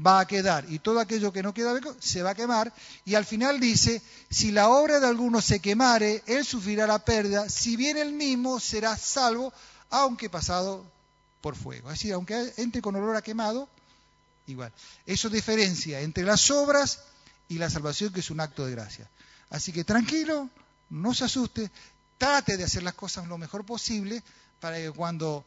va a quedar y todo aquello que no queda se va a quemar y al final dice, si la obra de alguno se quemare, él sufrirá la pérdida, si bien él mismo será salvo, aunque pasado por fuego. Es decir, aunque entre con olor a quemado, igual. Eso diferencia entre las obras y la salvación, que es un acto de gracia. Así que tranquilo, no se asuste, trate de hacer las cosas lo mejor posible para que cuando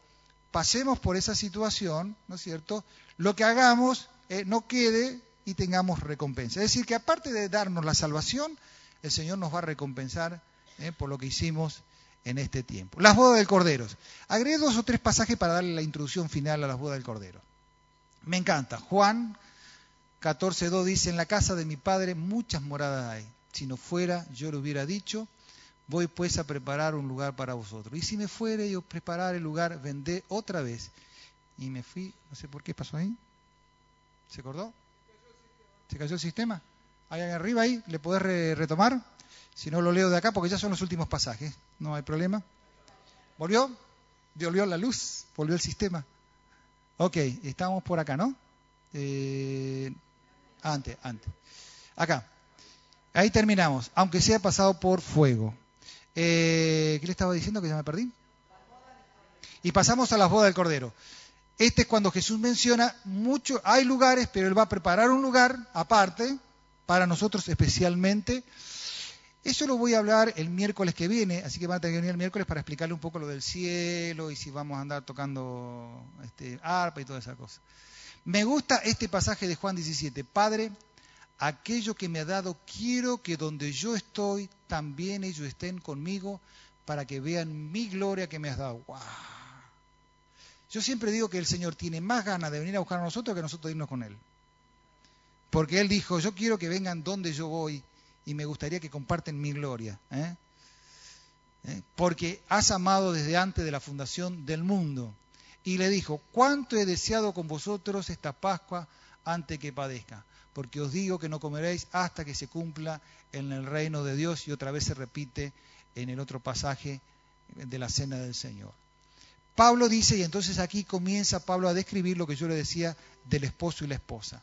pasemos por esa situación, ¿no es cierto?, lo que hagamos eh, no quede y tengamos recompensa. Es decir, que aparte de darnos la salvación, el Señor nos va a recompensar eh, por lo que hicimos en este tiempo. Las bodas del Cordero. Agregué dos o tres pasajes para darle la introducción final a las bodas del Cordero. Me encanta. Juan 14.2 dice, en la casa de mi Padre muchas moradas hay. Si no fuera, yo le hubiera dicho, voy pues a preparar un lugar para vosotros. Y si me fuere yo preparar el lugar, vendé otra vez. Y me fui, no sé por qué pasó ahí. ¿Se acordó? ¿Se cayó el sistema? ¿Hay arriba ahí? ¿Le podés retomar? Si no, lo leo de acá porque ya son los últimos pasajes. No hay problema. ¿Volvió? ¿Volvió la luz? ¿Volvió el sistema? Ok, estamos por acá, ¿no? Eh, antes, antes. Acá. Ahí terminamos, aunque sea pasado por fuego. Eh, ¿Qué le estaba diciendo que ya me perdí? Y pasamos a las bodas del Cordero. Este es cuando Jesús menciona mucho, hay lugares, pero Él va a preparar un lugar aparte para nosotros especialmente. Eso lo voy a hablar el miércoles que viene, así que van a tener que venir el miércoles para explicarle un poco lo del cielo y si vamos a andar tocando este, arpa y toda esa cosa. Me gusta este pasaje de Juan 17. Padre, aquello que me ha dado, quiero que donde yo estoy, también ellos estén conmigo para que vean mi gloria que me has dado. ¡Wow! Yo siempre digo que el Señor tiene más ganas de venir a buscar a nosotros que nosotros irnos con Él. Porque Él dijo, yo quiero que vengan donde yo voy y me gustaría que comparten mi gloria. ¿eh? ¿Eh? Porque has amado desde antes de la fundación del mundo. Y le dijo, ¿cuánto he deseado con vosotros esta Pascua antes que padezca? Porque os digo que no comeréis hasta que se cumpla en el reino de Dios. Y otra vez se repite en el otro pasaje de la cena del Señor. Pablo dice, y entonces aquí comienza Pablo a describir lo que yo le decía del esposo y la esposa.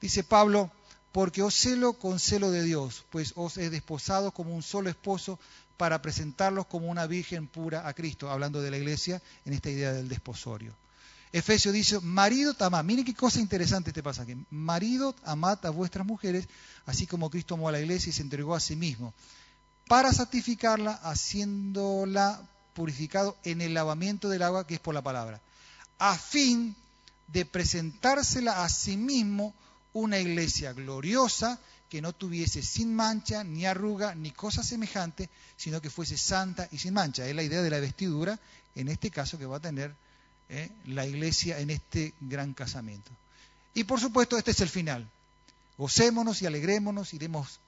Dice Pablo, porque os celo con celo de Dios, pues os he desposado como un solo esposo para presentarlos como una virgen pura a Cristo, hablando de la iglesia en esta idea del desposorio. Efesios dice, marido amad, miren qué cosa interesante este pasaje, marido amad a vuestras mujeres, así como Cristo amó a la iglesia y se entregó a sí mismo, para santificarla, haciéndola purificado en el lavamiento del agua que es por la palabra, a fin de presentársela a sí mismo una iglesia gloriosa que no tuviese sin mancha, ni arruga, ni cosa semejante, sino que fuese santa y sin mancha. Es la idea de la vestidura, en este caso que va a tener eh, la iglesia en este gran casamiento. Y por supuesto, este es el final. Gocémonos y alegrémonos y demos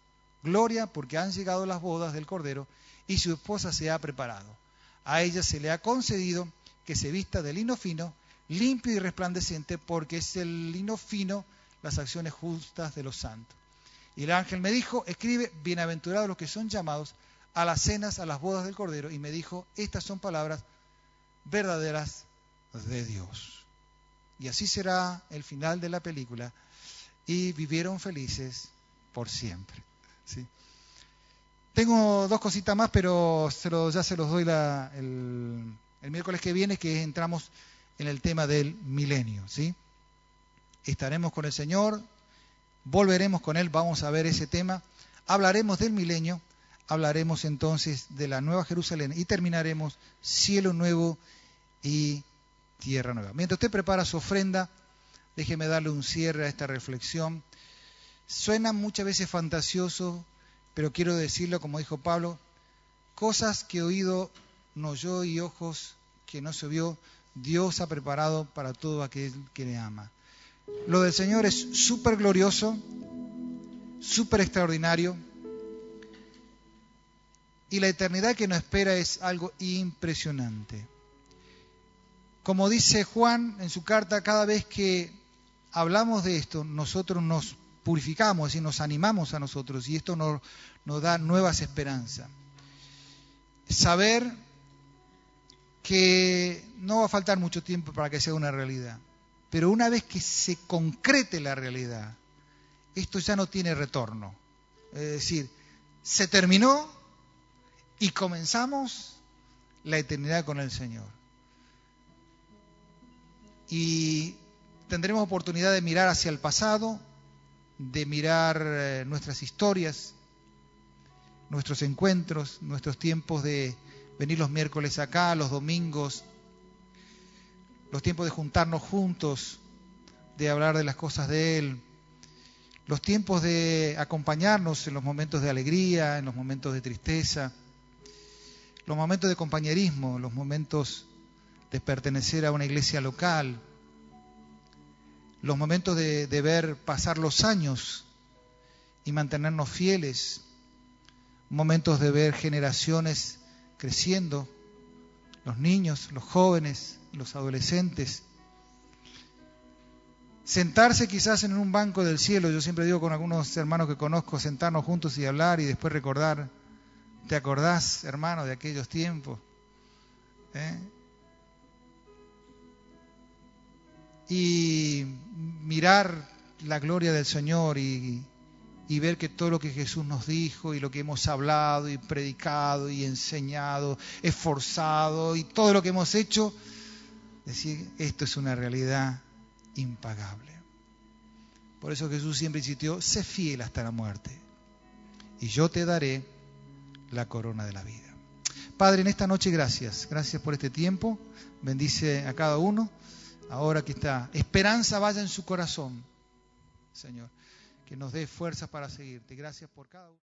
gloria porque han llegado las bodas del Cordero y su esposa se ha preparado a ella se le ha concedido que se vista de lino fino, limpio y resplandeciente, porque es el lino fino las acciones justas de los santos. Y el ángel me dijo, escribe, bienaventurados los que son llamados a las cenas, a las bodas del Cordero. Y me dijo, estas son palabras verdaderas de Dios. Y así será el final de la película. Y vivieron felices por siempre. ¿sí? Tengo dos cositas más, pero ya se los doy el, miércoles que viene, que entramos en el tema del milenio. ¿sí? Estaremos con el Señor, volveremos con Él, vamos a ver ese tema, hablaremos del milenio, hablaremos entonces de la nueva Jerusalén y terminaremos cielo nuevo y tierra nueva. Mientras usted prepara su ofrenda, déjeme darle un cierre a esta reflexión. Suena muchas veces fantasioso pero quiero decirlo como dijo Pablo, cosas que oído no oyó y ojos que no se vio, Dios ha preparado para todo aquel que le ama. Lo del Señor es súper glorioso, súper extraordinario, y la eternidad que nos espera es algo impresionante. Como dice Juan en su carta, cada vez que hablamos de esto, nosotros nos purificamos, y nos animamos a nosotros y esto nos, nos da nuevas esperanzas. Saber que no va a faltar mucho tiempo para que sea una realidad, pero una vez que se concrete la realidad, esto ya no tiene retorno. Es decir, se terminó y comenzamos la eternidad con el Señor. Y tendremos oportunidad de mirar hacia el pasado, de mirar eh, nuestras historias, nuestros encuentros, nuestros tiempos de venir los miércoles acá, los domingos, los tiempos de juntarnos juntos, de hablar de las cosas de Él, los tiempos de acompañarnos en los momentos de alegría, en los momentos de tristeza, los momentos de compañerismo, los momentos de pertenecer a una iglesia local, los momentos de, ver pasar los años y mantenernos fieles, momentos de ver generaciones creciendo, los niños, los jóvenes, los adolescentes. Sentarse quizás en un banco del cielo, yo siempre digo con algunos hermanos que conozco, sentarnos juntos y hablar y después recordar, ¿te acordás, hermano, de aquellos tiempos? ¿Eh? Y mirar la gloria del Señor y, y ver que todo lo que Jesús nos dijo y lo que hemos hablado y predicado y enseñado, esforzado y todo lo que hemos hecho, decir, esto es una realidad impagable. Por eso Jesús siempre insistió, sé fiel hasta la muerte y yo te daré la corona de la vida. Padre, en esta noche gracias, gracias por este tiempo, bendice a cada uno. Ahora que está, esperanza vaya en su corazón, Señor que nos dé fuerzas para seguirte. Gracias por cada uno.